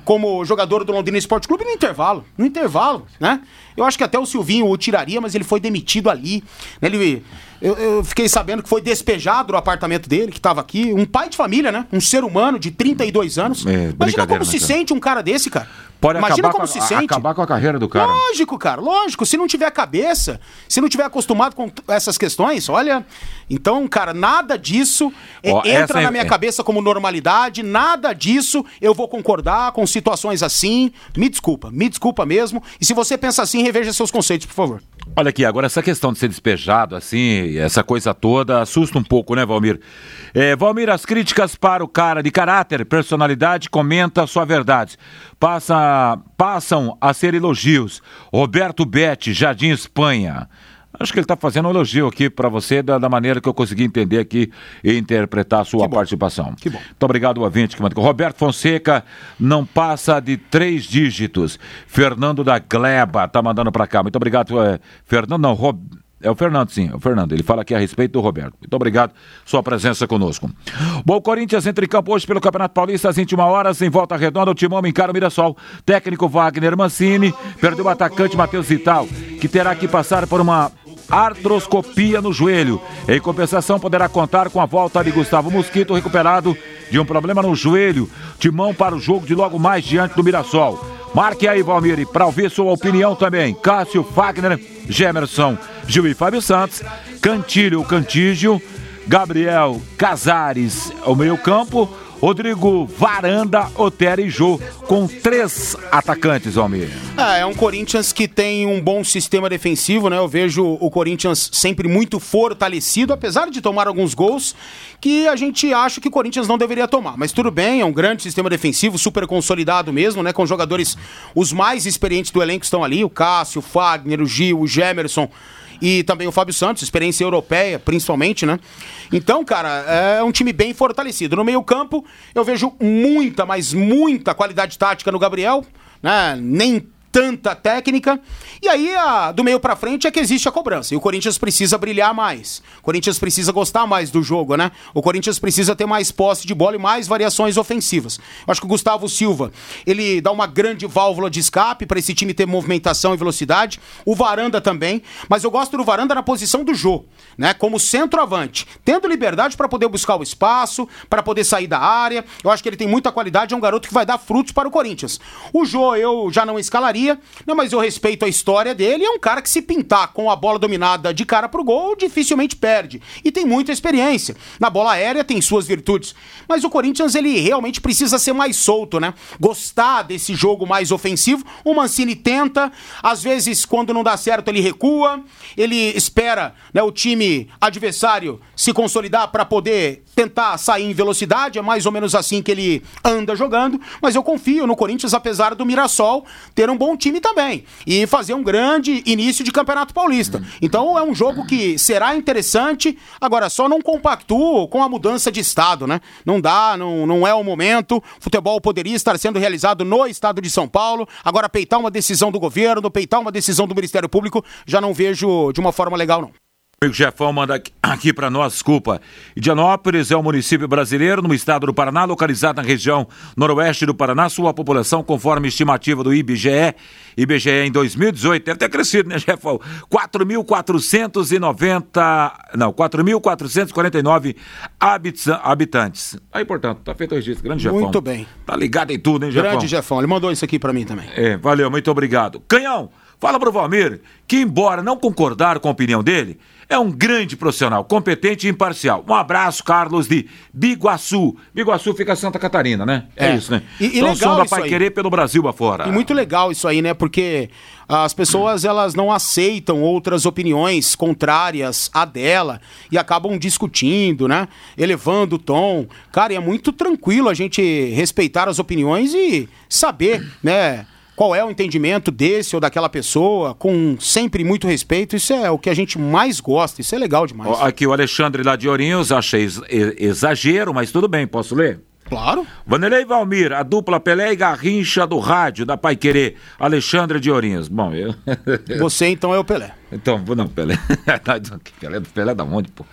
como jogador do Londrina Esporte Clube no intervalo. No intervalo, né? Eu acho que até o Silvinho o tiraria, mas ele foi demitido ali. né? Ele, eu, eu fiquei sabendo que foi despejado do apartamento dele, que estava aqui. Um pai de família, né? Um ser humano de 32 anos. É, Imagina como né, se cara? sente um cara desse, cara. Pode Imagina acabar como com, se a, sente. acabar com a carreira do cara. Lógico, cara, lógico. Se não tiver cabeça, se não tiver acostumado com essas questões, olha. Então, cara, nada disso é, entra essa é- na minha é- cabeça como normalidade, nada disso eu vou concordar com situações assim. Me desculpa, me desculpa mesmo. E se você pensa assim, reveja seus conceitos, por favor. Olha aqui, agora essa questão de ser despejado assim, essa coisa toda, assusta um pouco, né, Valmir? É, Valmir, as críticas para o cara de caráter, personalidade, comenta sua verdade. Passa, passam a ser elogios. Roberto Betti, Jardim Espanha. Acho que ele está fazendo um elogio aqui para você da, da maneira que eu consegui entender aqui e interpretar a sua bom. participação. Que bom. Muito obrigado, ouvinte que mandou. Roberto Fonseca não passa de três dígitos. Fernando da Gleba tá mandando para cá. Muito obrigado, é, Fernando. Não, Rob... é o Fernando, sim, é o Fernando. Ele fala aqui a respeito do Roberto. Muito obrigado sua presença conosco. Bom, Corinthians entra em campo hoje pelo Campeonato Paulista às 21 horas, em volta redonda. O Timão encara o Mirassol. Técnico Wagner Mancini perdeu o atacante Matheus Vital, que terá que passar por uma artroscopia no joelho. Em compensação, poderá contar com a volta de Gustavo Mosquito, recuperado de um problema no joelho. Timão para o jogo de logo mais diante do Mirassol. Marque aí, Valmir, para ouvir sua opinião também. Cássio Fagner, Gemerson, Gil e Fábio Santos, Cantilho Cantígio, Gabriel Casares, o meio campo, Rodrigo Varanda, Otero e Jô, com três atacantes, Valmir. É, é um Corinthians que tem um bom sistema defensivo, né? Eu vejo o Corinthians sempre muito fortalecido, apesar de tomar alguns gols que a gente acha que o Corinthians não deveria tomar. Mas tudo bem, é um grande sistema defensivo, super consolidado mesmo, né? Com jogadores, os mais experientes do elenco estão ali, o Cássio, o Fagner, o Gil, o Gemerson e também o Fábio Santos, experiência europeia, principalmente, né? Então, cara, é um time bem fortalecido. No meio-campo, eu vejo muita, mas muita qualidade tática no Gabriel, né? Nem tanta técnica. E aí, a- do meio pra frente é que existe a cobrança. E o Corinthians precisa brilhar mais. O Corinthians precisa gostar mais do jogo, né? O Corinthians precisa ter mais posse de bola e mais variações ofensivas. Eu acho que o Gustavo Silva, ele dá uma grande válvula de escape para esse time ter movimentação e velocidade. O Varanda também, mas eu gosto do Varanda na posição do Jô, né? Como centroavante, tendo liberdade para poder buscar o espaço, para poder sair da área. Eu acho que ele tem muita qualidade, é um garoto que vai dar frutos para o Corinthians. O Jô eu já não escalaria, não, mas eu respeito a história dele, é um cara que se pintar com a bola dominada de cara pro gol, dificilmente perde. E tem muita experiência. Na bola aérea tem suas virtudes. Mas o Corinthians, ele realmente precisa ser mais solto, né? Gostar desse jogo mais ofensivo. O Mancini tenta, às vezes, quando não dá certo, ele recua, ele espera né, o time adversário se consolidar para poder tentar sair em velocidade, é mais ou menos assim que ele anda jogando, mas eu confio no Corinthians, apesar do Mirassol ter um bom time também e fazer um grande início de Campeonato Paulista. Então é um jogo que será interessante, agora só não compactuo com a mudança de estado, né? Não dá, não, não é o momento. Futebol poderia estar sendo realizado no estado de São Paulo, agora peitar uma decisão do governo, peitar uma decisão do Ministério Público, já não vejo de uma forma legal, não amigo Jefão manda aqui para nós, desculpa. Indianópolis é um município brasileiro no estado do Paraná, localizado na região noroeste do Paraná. Sua população, conforme estimativa do IBGE, IBGE em 2018, deve ter crescido, né, Jefão? 4.490, não, 4.449 habitantes. Aí, portanto, tá feito o registro. Grande Jefão. Muito bem. Tá ligado em tudo, hein, Jefão? Grande Jefão. Ele mandou isso aqui para mim também. É, valeu, muito obrigado. Canhão, fala pro Valmir que, embora não concordar com a opinião dele, é um grande profissional, competente e imparcial. Um abraço, Carlos de Biguaçu. Biguaçu fica Santa Catarina, né? É, é isso, né? E, e então, legal som da Pai Querer pelo Brasil afora. E muito legal isso aí, né? Porque as pessoas elas não aceitam outras opiniões contrárias à dela e acabam discutindo, né? Elevando o tom. Cara, é muito tranquilo a gente respeitar as opiniões e saber, né? Qual é o entendimento desse ou daquela pessoa, com sempre muito respeito. Isso é o que a gente mais gosta, isso é legal demais. Aqui o Alexandre lá de Ourinhos, achei exagero, mas tudo bem, posso ler? Claro. Vanderlei Valmir, a dupla Pelé e Garrincha do rádio da Pai Querer, Alexandre de Ourinhos. Bom, eu. Você então é o Pelé. Então, não, Pelé. Pelé, Pelé da onde, pô?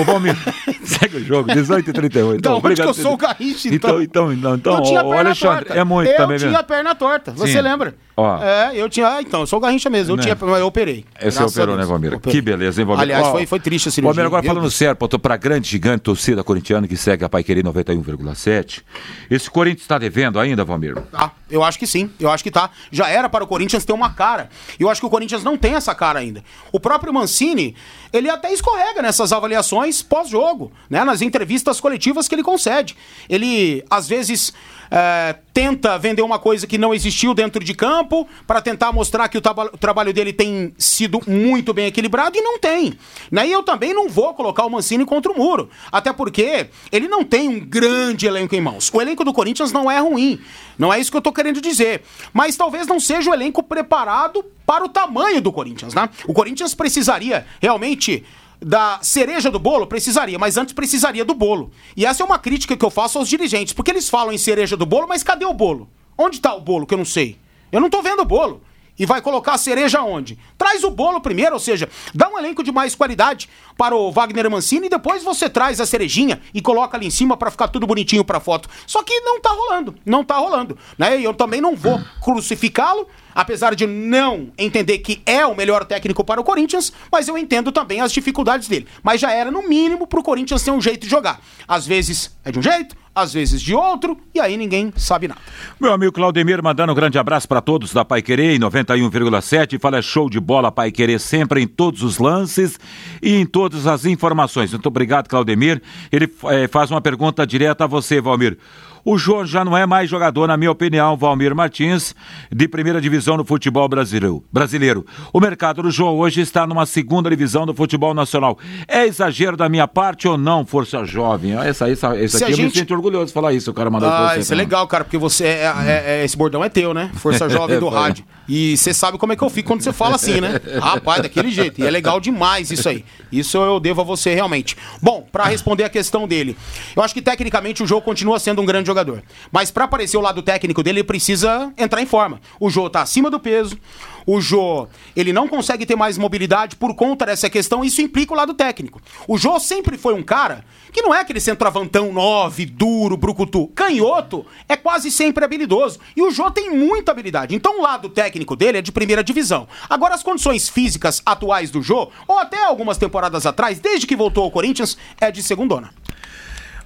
Ô, Valmir, segue o jogo, 18 e 38. Então, que eu sou o Garrincha, então? Então, então, então, eu tinha Alexandre, torta. é muito eu também Eu tinha a perna torta, você Sim. lembra? Ó. É, eu tinha. Ah, então, eu sou o Garrincha mesmo. Eu, né? tinha, eu operei. Esse operou, né, Valmir? Que beleza, hein, Valmir? Aliás, foi, foi triste a cirurgia. Valmir, agora falando sério, tô pra grande, gigante torcida corintiana que segue a Pai Querer 91,7. Esse Corinthians está devendo ainda, Valmir? Ah, eu acho que sim. Eu acho que tá. Já era para o Corinthians ter uma cara. Eu acho que o Corinthians não tem essa cara ainda. O próprio Mancini, ele até escorrega nessas avaliações pós-jogo, né? Nas entrevistas coletivas que ele concede. Ele, às vezes é, tenta vender uma coisa que não existiu dentro de campo para tentar mostrar que o, o, trabalho dele tem sido muito bem equilibrado e não tem. Né? E eu também não vou colocar o Mancini contra o muro. Até porque ele não tem um grande elenco em mãos. O elenco do Corinthians não é ruim. Não é isso que eu estou querendo dizer. Mas talvez não seja o elenco preparado para o tamanho do Corinthians, né? O Corinthians precisaria realmente da cereja do bolo? Precisaria, mas antes precisaria do bolo. E essa é uma crítica que eu faço aos dirigentes, porque eles falam em cereja do bolo, mas cadê o bolo? Onde está o bolo que eu não sei? Eu não estou vendo o bolo. E vai colocar a cereja onde? Traz o bolo primeiro, ou seja, dá um elenco de mais qualidade para o Wagner Mancini e depois você traz a cerejinha e coloca ali em cima para ficar tudo bonitinho para foto. Só que não tá rolando, não tá rolando, né? E eu também não vou crucificá-lo, apesar de não entender que é o melhor técnico para o Corinthians, mas eu entendo também as dificuldades dele. Mas já era no mínimo para o Corinthians ter um jeito de jogar. Às vezes é de um jeito, às vezes de outro, e aí ninguém sabe nada. Meu amigo Claudemir, mandando um grande abraço para todos da Pai Querer em 91,7. Fala é show de bola Pai Querer sempre em todos os lances e em todas as informações. Muito obrigado, Claudemir. Ele é, faz uma pergunta direta a você, Valmir. O João já não é mais jogador, na minha opinião, Valmir Martins, de primeira divisão do futebol brasileiro. O mercado do João hoje está numa segunda divisão do futebol nacional. É exagero da minha parte ou não, Força Jovem? Essa, essa, essa aqui gente... eu me sinto orgulhoso de falar isso, o cara mandou ah, Isso é legal, cara, porque você é, é, é, esse bordão é teu, né? Força Jovem do rádio. E você sabe como é que eu fico quando você fala assim, né? Rapaz, daquele jeito. E é legal demais isso aí. Isso eu devo a você realmente. Bom, para responder a questão dele, eu acho que tecnicamente o jogo continua sendo um grande jogador. Mas para aparecer o lado técnico dele, ele precisa entrar em forma. O Jô tá acima do peso. O Jô, ele não consegue ter mais mobilidade por conta dessa questão, isso implica o lado técnico. O Jô sempre foi um cara que não é aquele centroavantão 9, duro, brucutu. Canhoto é quase sempre habilidoso. E o Jô tem muita habilidade. Então o lado técnico dele é de primeira divisão. Agora, as condições físicas atuais do Jô, ou até algumas temporadas atrás, desde que voltou ao Corinthians, é de segundona.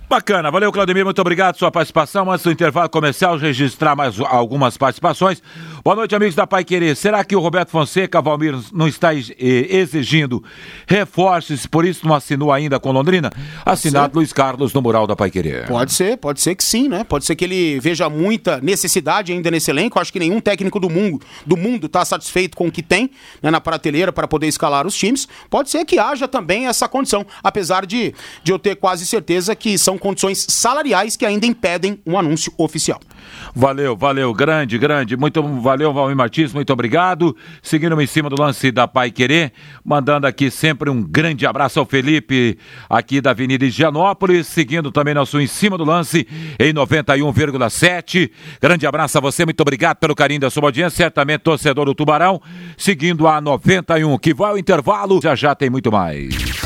Bacana, valeu Claudemir, muito obrigado pela sua participação. Antes do intervalo comercial, registrar mais algumas participações. Boa noite, amigos da Pai Querer. Será que o Roberto Fonseca, Valmir, não está exigindo reforços, por isso não assinou ainda com Londrina? Assinado Luiz Carlos no mural da Pai Querer. Pode ser, pode ser que sim, né? Pode ser que ele veja muita necessidade ainda nesse elenco. Acho que nenhum técnico do mundo do mundo está satisfeito com o que tem né, na prateleira para poder escalar os times. Pode ser que haja também essa condição, apesar de, de eu ter quase certeza que são condições salariais que ainda impedem um anúncio oficial. Valeu, valeu, grande, grande. Muito valeu, Valmir Martins, muito obrigado. Seguindo em cima do lance da Pai Querer, mandando aqui sempre um grande abraço ao Felipe, aqui da Avenida Higienópolis, seguindo também nosso em cima do lance em 91,7. Grande abraço a você, muito obrigado pelo carinho da sua audiência, certamente torcedor do Tubarão, seguindo a 91, que vai ao intervalo, já já tem muito mais.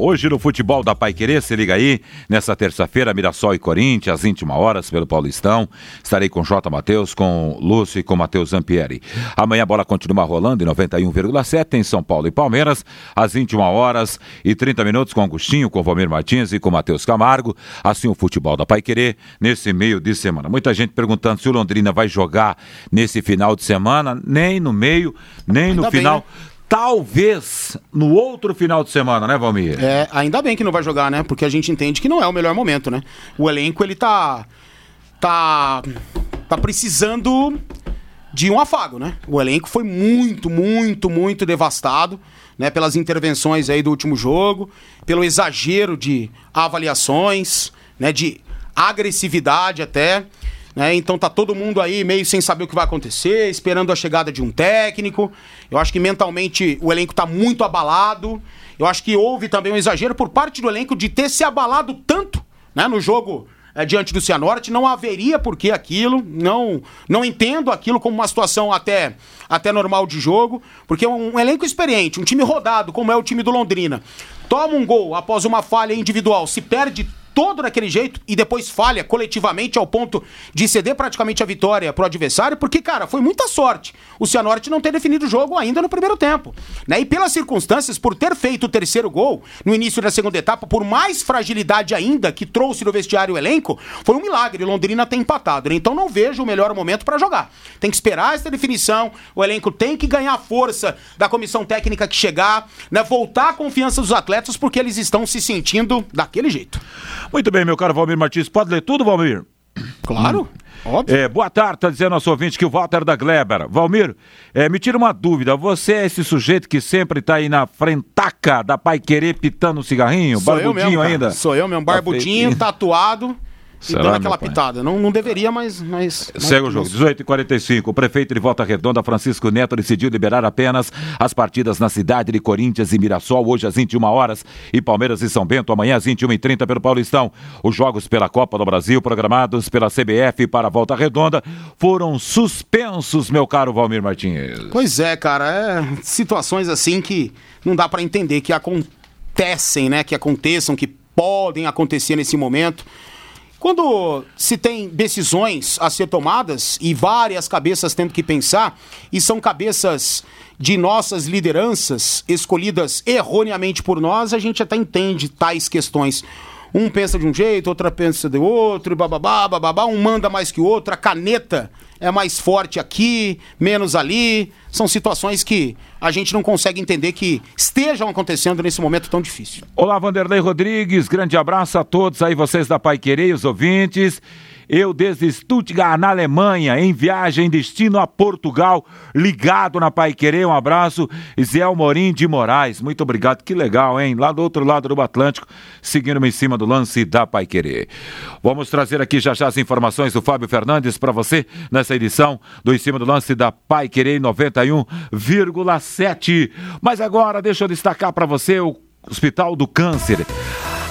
Hoje no futebol da Pai Querer, se liga aí, nessa terça-feira, Mirassol e Corinthians, às 21 horas, pelo Paulistão. Estarei com J. Matheus, com Lúcio e com Matheus Zampieri. Amanhã a bola continua rolando em 91,7 em São Paulo e Palmeiras, às 21 horas e 30 minutos com Agostinho, com Valmir Martins e com Matheus Camargo. Assim o futebol da Pai Querer, nesse meio de semana. Muita gente perguntando se o Londrina vai jogar nesse final de semana, nem no meio, nem Ainda no bem, final. Né? Talvez no outro final de semana, né, Valmir? É, ainda bem que não vai jogar, né? Porque a gente entende que não é o melhor momento, né? O elenco, ele tá. tá. tá precisando de um afago, né? O elenco foi muito, muito, muito devastado, né? Pelas intervenções aí do último jogo, pelo exagero de avaliações, né? De agressividade até. Né? Então tá todo mundo aí meio sem saber o que vai acontecer, esperando a chegada de um técnico. Eu acho que mentalmente o elenco tá muito abalado. Eu acho que houve também um exagero por parte do elenco de ter se abalado tanto né, no jogo é, diante do Cianorte. Não haveria por que aquilo. Não, não entendo aquilo como uma situação até, até normal de jogo. Porque um, um elenco experiente, um time rodado, como é o time do Londrina, toma um gol após uma falha individual, se perde todo daquele jeito e depois falha coletivamente ao ponto de ceder praticamente a vitória pro adversário, porque, cara, foi muita sorte o Cianorte não ter definido o jogo ainda no primeiro tempo. Né? E pelas circunstâncias, por ter feito o terceiro gol no início da segunda etapa, por mais fragilidade ainda que trouxe no vestiário o elenco, foi um milagre. Londrina ter empatado. Né? Então não vejo o melhor momento para jogar. Tem que esperar essa definição, o elenco tem que ganhar força da comissão técnica que chegar, né? voltar a confiança dos atletas, porque eles estão se sentindo daquele jeito. Muito bem, meu caro Valmir Martins. Pode ler tudo, Valmir? Claro. Óbvio. É, boa tarde, está dizendo nosso ouvinte que o Walter da Gleber. Valmir, é, me tira uma dúvida. Você é esse sujeito que sempre está aí na frentaca da Pai Querer pitando um cigarrinho? Sou barbudinho mesmo, ainda? Sou eu mesmo, barbudinho, tatuado. Será, e dando aquela pitada. Não, não deveria, mas. mas Segue o jogo. 18 e 45 O prefeito de Volta Redonda, Francisco Neto, decidiu liberar apenas as partidas na cidade de Corinthians e Mirassol, hoje às 21 horas, e Palmeiras e São Bento, amanhã às 21h30 pelo Paulistão. Os jogos pela Copa do Brasil, programados pela CBF para Volta Redonda, foram suspensos, meu caro Valmir Martins. Pois é, cara. É situações assim que não dá para entender que acontecem, né? Que aconteçam, que podem acontecer nesse momento. Quando se tem decisões a ser tomadas e várias cabeças tendo que pensar, e são cabeças de nossas lideranças escolhidas erroneamente por nós, a gente até entende tais questões. Um pensa de um jeito, outra pensa de outro, bababá, bababá, um manda mais que o outro, a caneta é mais forte aqui, menos ali. São situações que a gente não consegue entender que estejam acontecendo nesse momento tão difícil. Olá, Vanderlei Rodrigues, grande abraço a todos aí, vocês da Pai Querer, os ouvintes. Eu desde Stuttgart, na Alemanha, em viagem destino a Portugal, ligado na Pai Querer. Um abraço, Zé Morim de Moraes. Muito obrigado, que legal, hein? Lá do outro lado do Atlântico, seguindo-me em cima do lance da Pai Querer. Vamos trazer aqui já já as informações do Fábio Fernandes para você nessa edição do Em Cima do Lance da Pai Querer 91,7. Mas agora deixa eu destacar para você o Hospital do Câncer.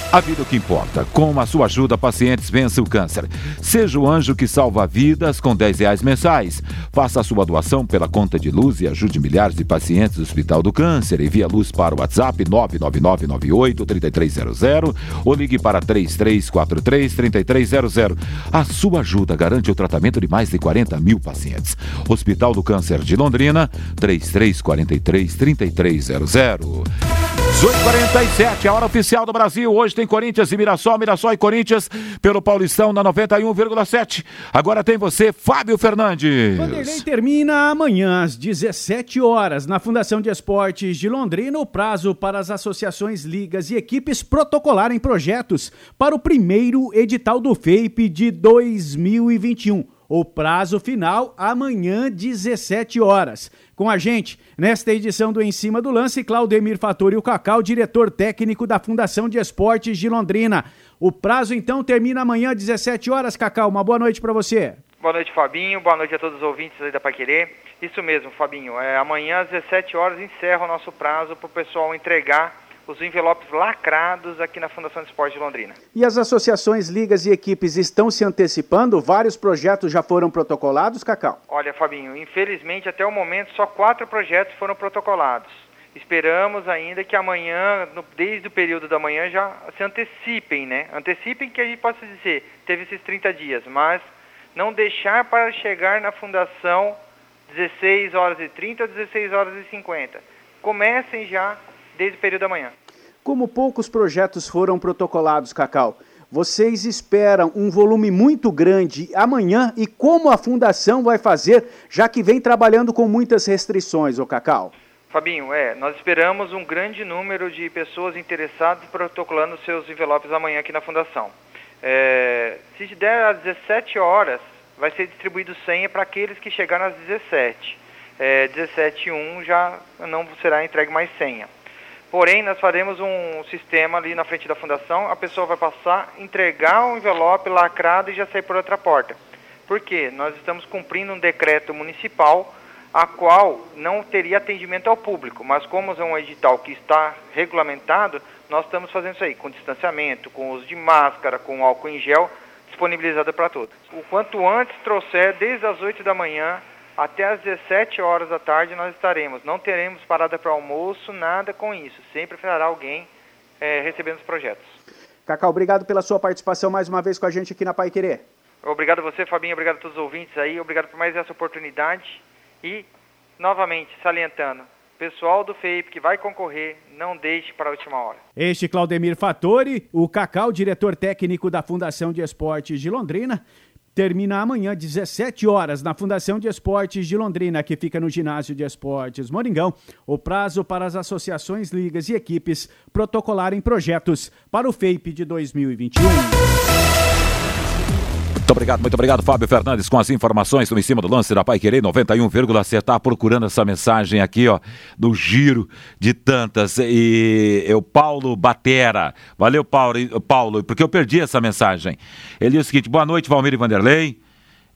A vida é o que importa. Com a sua ajuda, pacientes vencem o câncer. Seja o anjo que salva vidas com 10 reais mensais. Faça a sua doação pela conta de luz e ajude milhares de pacientes do Hospital do Câncer. Envie a luz para o WhatsApp 99998-3300 ou ligue para 3343-3300. A sua ajuda garante o tratamento de mais de 40 mil pacientes. Hospital do Câncer de Londrina, 3343-3300. 1847, a hora oficial do Brasil. Hoje tem Corinthians e Mirassol, Mirassol e Corinthians pelo Paulistão na 91,7. Agora tem você, Fábio Fernandes. Vanderlei termina amanhã às 17 horas na Fundação de Esportes de Londrina o prazo para as associações, ligas e equipes protocolarem projetos para o primeiro edital do FEIP de 2021. O prazo final amanhã 17 horas. Com a gente, nesta edição do Em Cima do Lance, Claudemir Fatori o Cacau, diretor técnico da Fundação de Esportes de Londrina. O prazo então termina amanhã, 17 horas, Cacau. Uma boa noite para você. Boa noite, Fabinho. Boa noite a todos os ouvintes aí da Paquerê. Isso mesmo, Fabinho. É, amanhã às 17 horas encerra o nosso prazo para o pessoal entregar os envelopes lacrados aqui na Fundação de Esporte de Londrina. E as associações, ligas e equipes estão se antecipando? Vários projetos já foram protocolados, Cacau? Olha, Fabinho, infelizmente até o momento só quatro projetos foram protocolados. Esperamos ainda que amanhã, no, desde o período da manhã, já se antecipem, né? Antecipem que a gente possa dizer, teve esses 30 dias, mas não deixar para chegar na fundação 16 horas e 30 ou 16 horas e 50. Comecem já desde o período da manhã. Como poucos projetos foram protocolados, Cacau, vocês esperam um volume muito grande amanhã e como a fundação vai fazer, já que vem trabalhando com muitas restrições, o Cacau? Fabinho, é, nós esperamos um grande número de pessoas interessadas protocolando seus envelopes amanhã aqui na fundação. É, se der às 17 horas, vai ser distribuído senha para aqueles que chegaram às 17. É, 17 e 1 já não será entregue mais senha. Porém, nós faremos um sistema ali na frente da fundação, a pessoa vai passar, entregar o envelope lacrado e já sair por outra porta. Por quê? Nós estamos cumprindo um decreto municipal a qual não teria atendimento ao público, mas como é um edital que está regulamentado, nós estamos fazendo isso aí, com distanciamento, com uso de máscara, com álcool em gel, disponibilizado para todos. O quanto antes trouxer, desde as 8 da manhã, até às 17 horas da tarde nós estaremos. Não teremos parada para almoço, nada com isso. Sempre fará alguém é, recebendo os projetos. Cacau, obrigado pela sua participação mais uma vez com a gente aqui na Pai Querer. Obrigado a você, Fabinho. Obrigado a todos os ouvintes aí. Obrigado por mais essa oportunidade. E, novamente, salientando, pessoal do FEIP que vai concorrer, não deixe para a última hora. Este Claudemir Fattori, o Cacau, diretor técnico da Fundação de Esportes de Londrina termina amanhã, 17 horas, na Fundação de Esportes de Londrina, que fica no Ginásio de Esportes Moringão, o prazo para as associações, ligas e equipes protocolarem projetos para o FAPE de 2021. Muito obrigado, muito obrigado, Fábio Fernandes, com as informações em cima do lance da Pai Querer 91,7. Tá procurando essa mensagem aqui, ó, do giro de tantas. E o Paulo Batera. Valeu, Paulo, Paulo, porque eu perdi essa mensagem. Ele diz o seguinte: boa noite, Valmir e Vanderlei.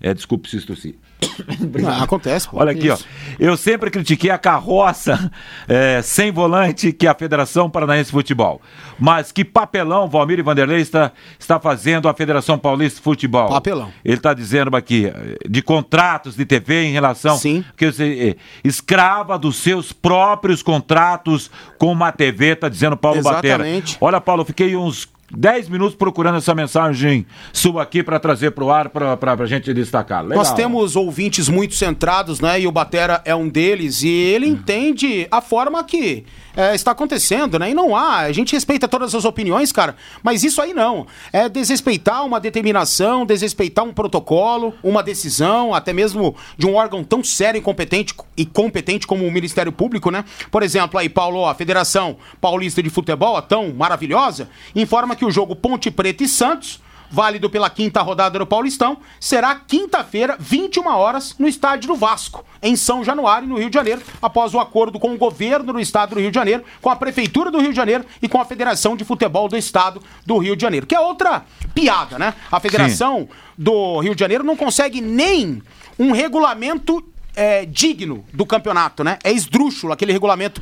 É, desculpe se tossir. Ah, acontece. Pô. Olha aqui, Isso. ó. Eu sempre critiquei a carroça é, sem volante que é a Federação Paranaense de Futebol. Mas que papelão Valmir e Vanderlei está, está fazendo a Federação Paulista de Futebol. Papelão. Ele está dizendo aqui de contratos de TV em relação. Sim. Que você, é, escrava dos seus próprios contratos com uma TV, está dizendo Paulo Exatamente. Batera. Olha, Paulo, fiquei uns 10 minutos procurando essa mensagem sua aqui para trazer para o ar para a gente destacar. Legal. Nós temos ouvintes muito centrados, né? E o Batera é um deles e ele hum. entende a forma que é, está acontecendo, né? E não há. A gente respeita todas as opiniões, cara, mas isso aí não. É desrespeitar uma determinação, desrespeitar um protocolo, uma decisão, até mesmo de um órgão tão sério e competente, e competente como o Ministério Público, né? Por exemplo, aí, Paulo, a Federação Paulista de Futebol, a tão maravilhosa, informa que o jogo Ponte Preta e Santos válido pela quinta rodada do Paulistão, será quinta-feira, 21 horas, no estádio do Vasco, em São Januário, no Rio de Janeiro, após o acordo com o governo do estado do Rio de Janeiro, com a prefeitura do Rio de Janeiro e com a Federação de Futebol do estado do Rio de Janeiro. Que é outra piada, né? A Federação Sim. do Rio de Janeiro não consegue nem um regulamento é, digno do campeonato, né? É esdrúxulo aquele regulamento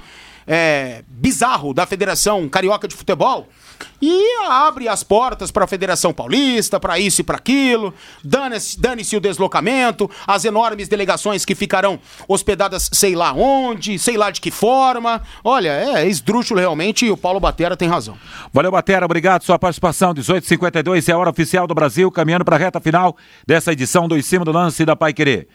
é, bizarro da Federação Carioca de Futebol e abre as portas para a Federação Paulista, para isso e para aquilo, dane-se dane o deslocamento, as enormes delegações que ficarão hospedadas sei lá onde, sei lá de que forma. Olha, é esdrúxulo realmente e o Paulo Batera tem razão. Valeu, Batera, obrigado sua participação. 18h52 é a hora oficial do Brasil, caminhando para a reta final dessa edição do Em Cima do Lance da Pai Querer.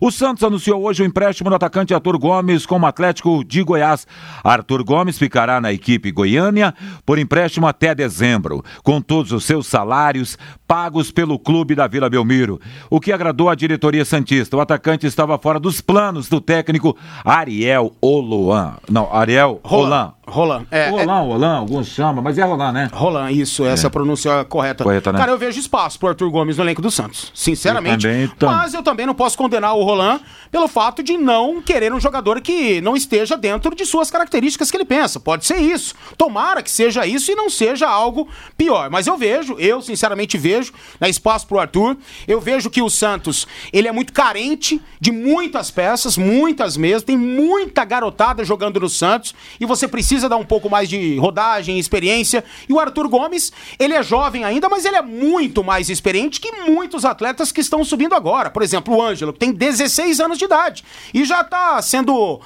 O Santos anunciou hoje o empréstimo do atacante Arthur Gomes com o Atlético de Goiás. Arthur Gomes ficará na equipe goiânia por empréstimo até dezembro, com todos os seus salários pagos pelo clube da Vila Belmiro. O que agradou a diretoria Santista. O atacante estava fora dos planos do técnico Ariel Oloan. Não, Ariel Roland. Roland. É, Roland, é... Roland, alguns chamam, mas é Roland, né? Roland, isso, essa é. pronúncia correta. correta né? Cara, eu vejo espaço pro Arthur Gomes no elenco do Santos, sinceramente. Eu também, Mas eu também não posso condenar o Roland pelo fato de não querer um jogador que não esteja dentro de suas características que ele pensa. Pode ser isso. Tomara que seja isso e não seja algo pior. Mas eu vejo, eu sinceramente vejo, né, espaço pro Arthur. Eu vejo que o Santos, ele é muito carente de muitas peças, muitas mesmo. Tem muita garotada jogando no Santos e você precisa dar um pouco mais de rodagem, experiência. E o Arthur Gomes, ele é jovem ainda, mas ele é muito mais experiente que muitos atletas que estão subindo agora. Por exemplo, o Ângelo, que tem 16 anos de idade e já está sendo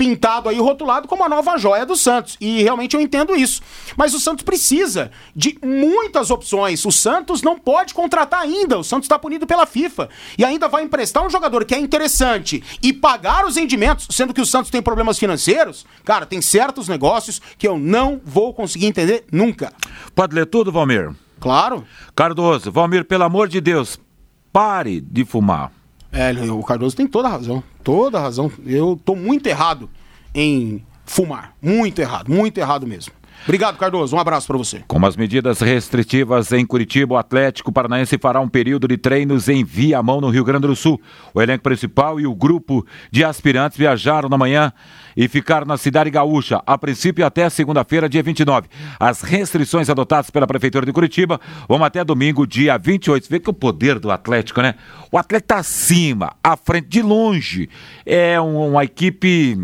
pintado aí, rotulado como a nova joia do Santos. E realmente eu entendo isso. Mas o Santos precisa de muitas opções. O Santos não pode contratar ainda. O Santos está punido pela FIFA. E ainda vai emprestar um jogador que é interessante e pagar os rendimentos, sendo que o Santos tem problemas financeiros. Cara, tem certos negócios que eu não vou conseguir entender nunca. Pode ler tudo, Valmir? Claro. Cardoso, Valmir, pelo amor de Deus, pare de fumar. É, o Cardoso tem toda a razão. Toda a razão. Eu tô muito errado em fumar. Muito errado, muito errado mesmo. Obrigado, Cardoso. Um abraço para você. Com as medidas restritivas em Curitiba, o Atlético Paranaense fará um período de treinos em Viamão, no Rio Grande do Sul. O elenco principal e o grupo de aspirantes viajaram na manhã e ficaram na cidade gaúcha, a princípio até segunda-feira, dia 29. As restrições adotadas pela Prefeitura de Curitiba vão até domingo, dia 28. Você vê que o poder do Atlético, né? O Atlético está acima, à frente, de longe. É uma equipe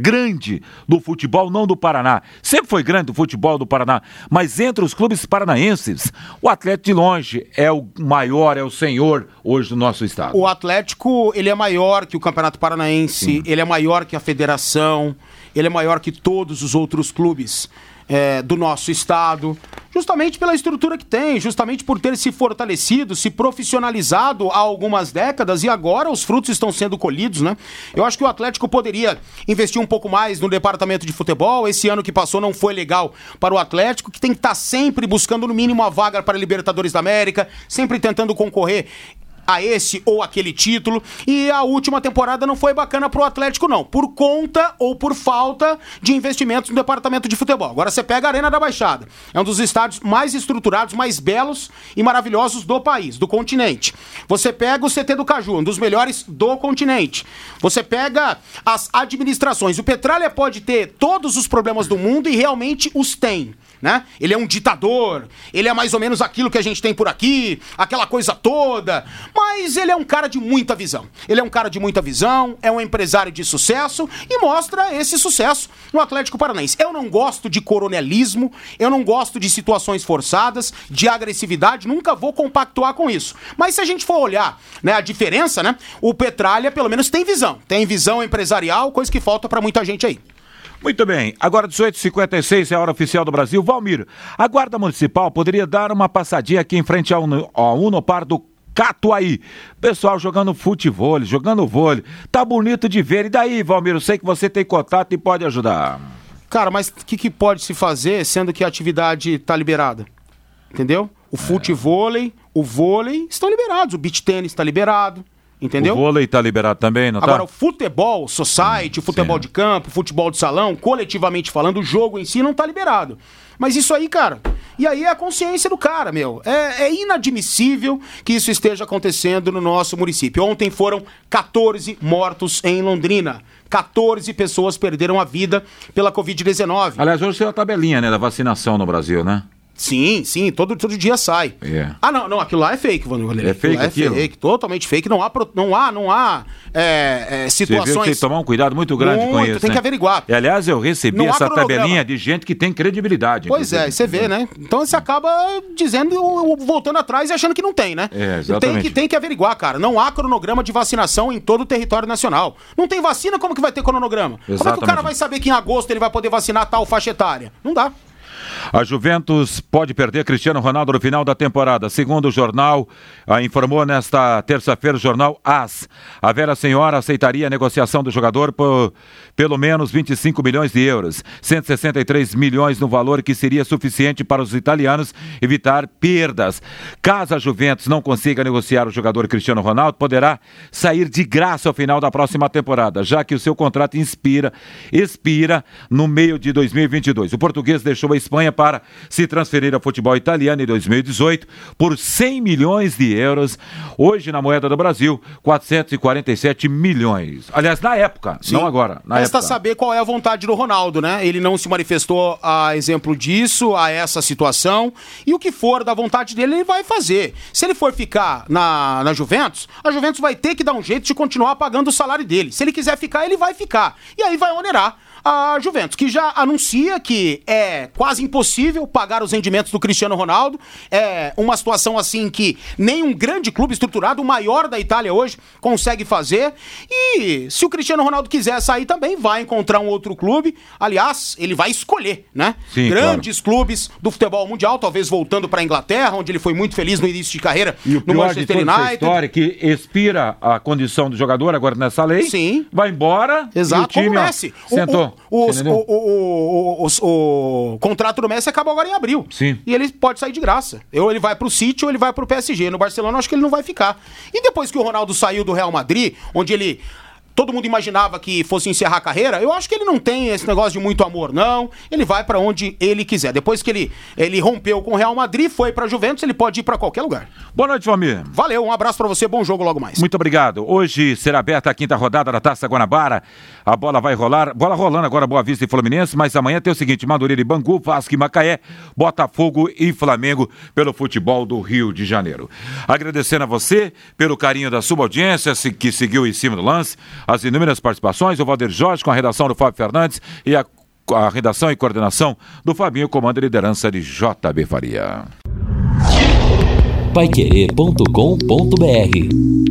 grande do futebol, não do Paraná. Sempre foi grande do futebol do Paraná, mas entre os clubes paranaenses, o Atlético de longe é o maior, é o senhor hoje do nosso estado. O Atlético, ele é maior que o Campeonato Paranaense, Sim. ele é maior que a federação, ele é maior que todos os outros clubes é, do nosso estado, justamente pela estrutura que tem, justamente por ter se fortalecido, se profissionalizado há algumas décadas e agora os frutos estão sendo colhidos, né? Eu acho que o Atlético poderia investir um pouco mais no departamento de futebol. Esse ano que passou não foi legal para o Atlético, que tem que estar sempre buscando no mínimo a vaga para Libertadores da América, sempre tentando concorrer a esse ou aquele título. E a última temporada não foi bacana pro Atlético, não. Por conta ou por falta de investimentos no departamento de futebol. Agora você pega a Arena da Baixada. É um dos estádios mais estruturados, mais belos e maravilhosos do país, do continente. Você pega o CT do Caju, um dos melhores do continente. Você pega as administrações. O Petralha pode ter todos os problemas do mundo e realmente os tem né? Ele é um ditador, ele é mais ou menos aquilo que a gente tem por aqui, aquela coisa toda, mas ele é um cara de muita visão. Ele é um cara de muita visão, é um empresário de sucesso e mostra esse sucesso no Atlético Paranaense. Eu não gosto de coronelismo, eu não gosto de situações forçadas, de agressividade, nunca vou compactuar com isso. Mas se a gente for olhar, né, a diferença, né? O Petralha pelo menos tem visão, tem visão empresarial, coisa que falta para muita gente aí. Muito bem, agora 18h56 é a hora oficial do Brasil. Valmir, a Guarda Municipal poderia dar uma passadinha aqui em frente ao, ao Unopar do Catuaí. Pessoal jogando futebol, jogando vôlei. Tá bonito de ver. E daí, Valmir, eu sei que você tem contato e pode ajudar. Cara, mas o que, que, pode se fazer sendo que a atividade tá liberada? Entendeu? O futebol, o vôlei estão liberados. O beach tênis está liberado. Entendeu? O vôlei tá liberado também, não tá? Agora, o futebol, society, hum, futebol sim. de campo, futebol de salão, coletivamente falando, o jogo em si não tá liberado. Mas isso aí, cara, e aí é a consciência do cara, meu. É, é, inadmissível que isso esteja acontecendo no nosso município. Ontem foram 14 mortos em Londrina. 14 pessoas perderam a vida pela Covid-19. Aliás, hoje tem a tabelinha, né, da vacinação no Brasil, né? Sim, sim, todo, todo dia sai. É. Ah, não, não, aquilo lá é fake, Vanderlei. É fake aquilo? É fake, totalmente fake. Não há, não há, não há é, é, Você viu que situações. tem que tomar um cuidado muito grande com Muito, isso. tem né? que averiguar. E, aliás, eu recebi essa cronograma. tabelinha de gente que tem credibilidade. Pois é, você vê, né? Então você acaba dizendo, voltando atrás e achando que não tem, né? É, tem, exatamente. que, tem que averiguar, cara. Não há cronograma de vacinação em todo o território nacional. Não tem vacina, como que vai ter cronograma? Como é que o Exatamente. cara vai saber que em agosto ele vai poder vacinar tal faixa etária? Não dá. A Juventus pode perder Cristiano Ronaldo no final da temporada. Segundo o jornal, informou nesta terça-feira o jornal AS. A velha senhora aceitaria a negociação do jogador por pelo menos 25 milhões de euros, 163 milhões no valor que seria suficiente para os italianos evitar perdas. Caso a Juventus não consiga negociar o jogador Cristiano Ronaldo, poderá sair de graça ao final da próxima temporada, já que o seu contrato inspira, expira no meio de 2022. O português deixou a Espanha para se transferir ao futebol italiano em 2018 por 100 milhões de euros. Hoje, na moeda do Brasil, 447 milhões. Aliás, na época, não agora. Na Resta época. saber qual é a vontade do Ronaldo, né? Ele não se manifestou a exemplo disso, a essa situação. E o que for da vontade dele, ele vai fazer. Se ele for ficar na, na Juventus, a Juventus vai ter que dar um jeito de continuar pagando o salário dele. Se ele quiser ficar, ele vai ficar. E aí vai onerar a Juventus, que já anuncia que é quase impossível pagar os rendimentos do Cristiano Ronaldo. É uma situação assim que nenhum grande clube estruturado, o maior da Itália hoje, consegue fazer. E se o Cristiano Ronaldo quiser sair também, vai encontrar um outro clube. Aliás, ele vai escolher, né? Sim, Grandes clubes do futebol mundial, talvez voltando para a Inglaterra, onde ele foi muito feliz no início de carreira E o no de Manchester essa United. história é que expira a condição do jogador agora nessa lei. Sim. Vai embora. Exato, e o time, como o ó, Messi. O- sentou. O, os- O, o, o, o contrato do Messi acaba agora em abril. Sim. E ele pode sair de graça. Ou ele vai pro City ou ele vai pro PSG. No Barcelona, eu acho que ele não vai ficar. E depois que o Ronaldo saiu do Real Madrid, onde ele. Todo mundo imaginava que fosse encerrar a carreira. Eu acho que ele não tem esse negócio de muito amor, não. Ele vai pra onde ele quiser. Depois que ele, ele rompeu com o Real Madrid, foi pra Juventus, ele pode ir pra qualquer lugar. Boa noite, família. Valeu, um abraço pra você, bom jogo logo mais. Muito obrigado. Hoje será aberta a quinta rodada da Taça Guanabara. A bola vai rolar. Bola rolando agora, Boa Vista e Fluminense. Mas amanhã tem o seguinte: Madureira e Bangu, Vasco e Macaé, Botafogo e Flamengo pelo futebol do Rio de Janeiro. Agradecendo a você pelo carinho da sua audiência que seguiu em cima do lance, as inúmeras participações, o Valder Jorge com a redação do Fábio Fernandes e a, a redação e coordenação do Fabinho, comando e liderança de JB Faria. Paiquerê.com.br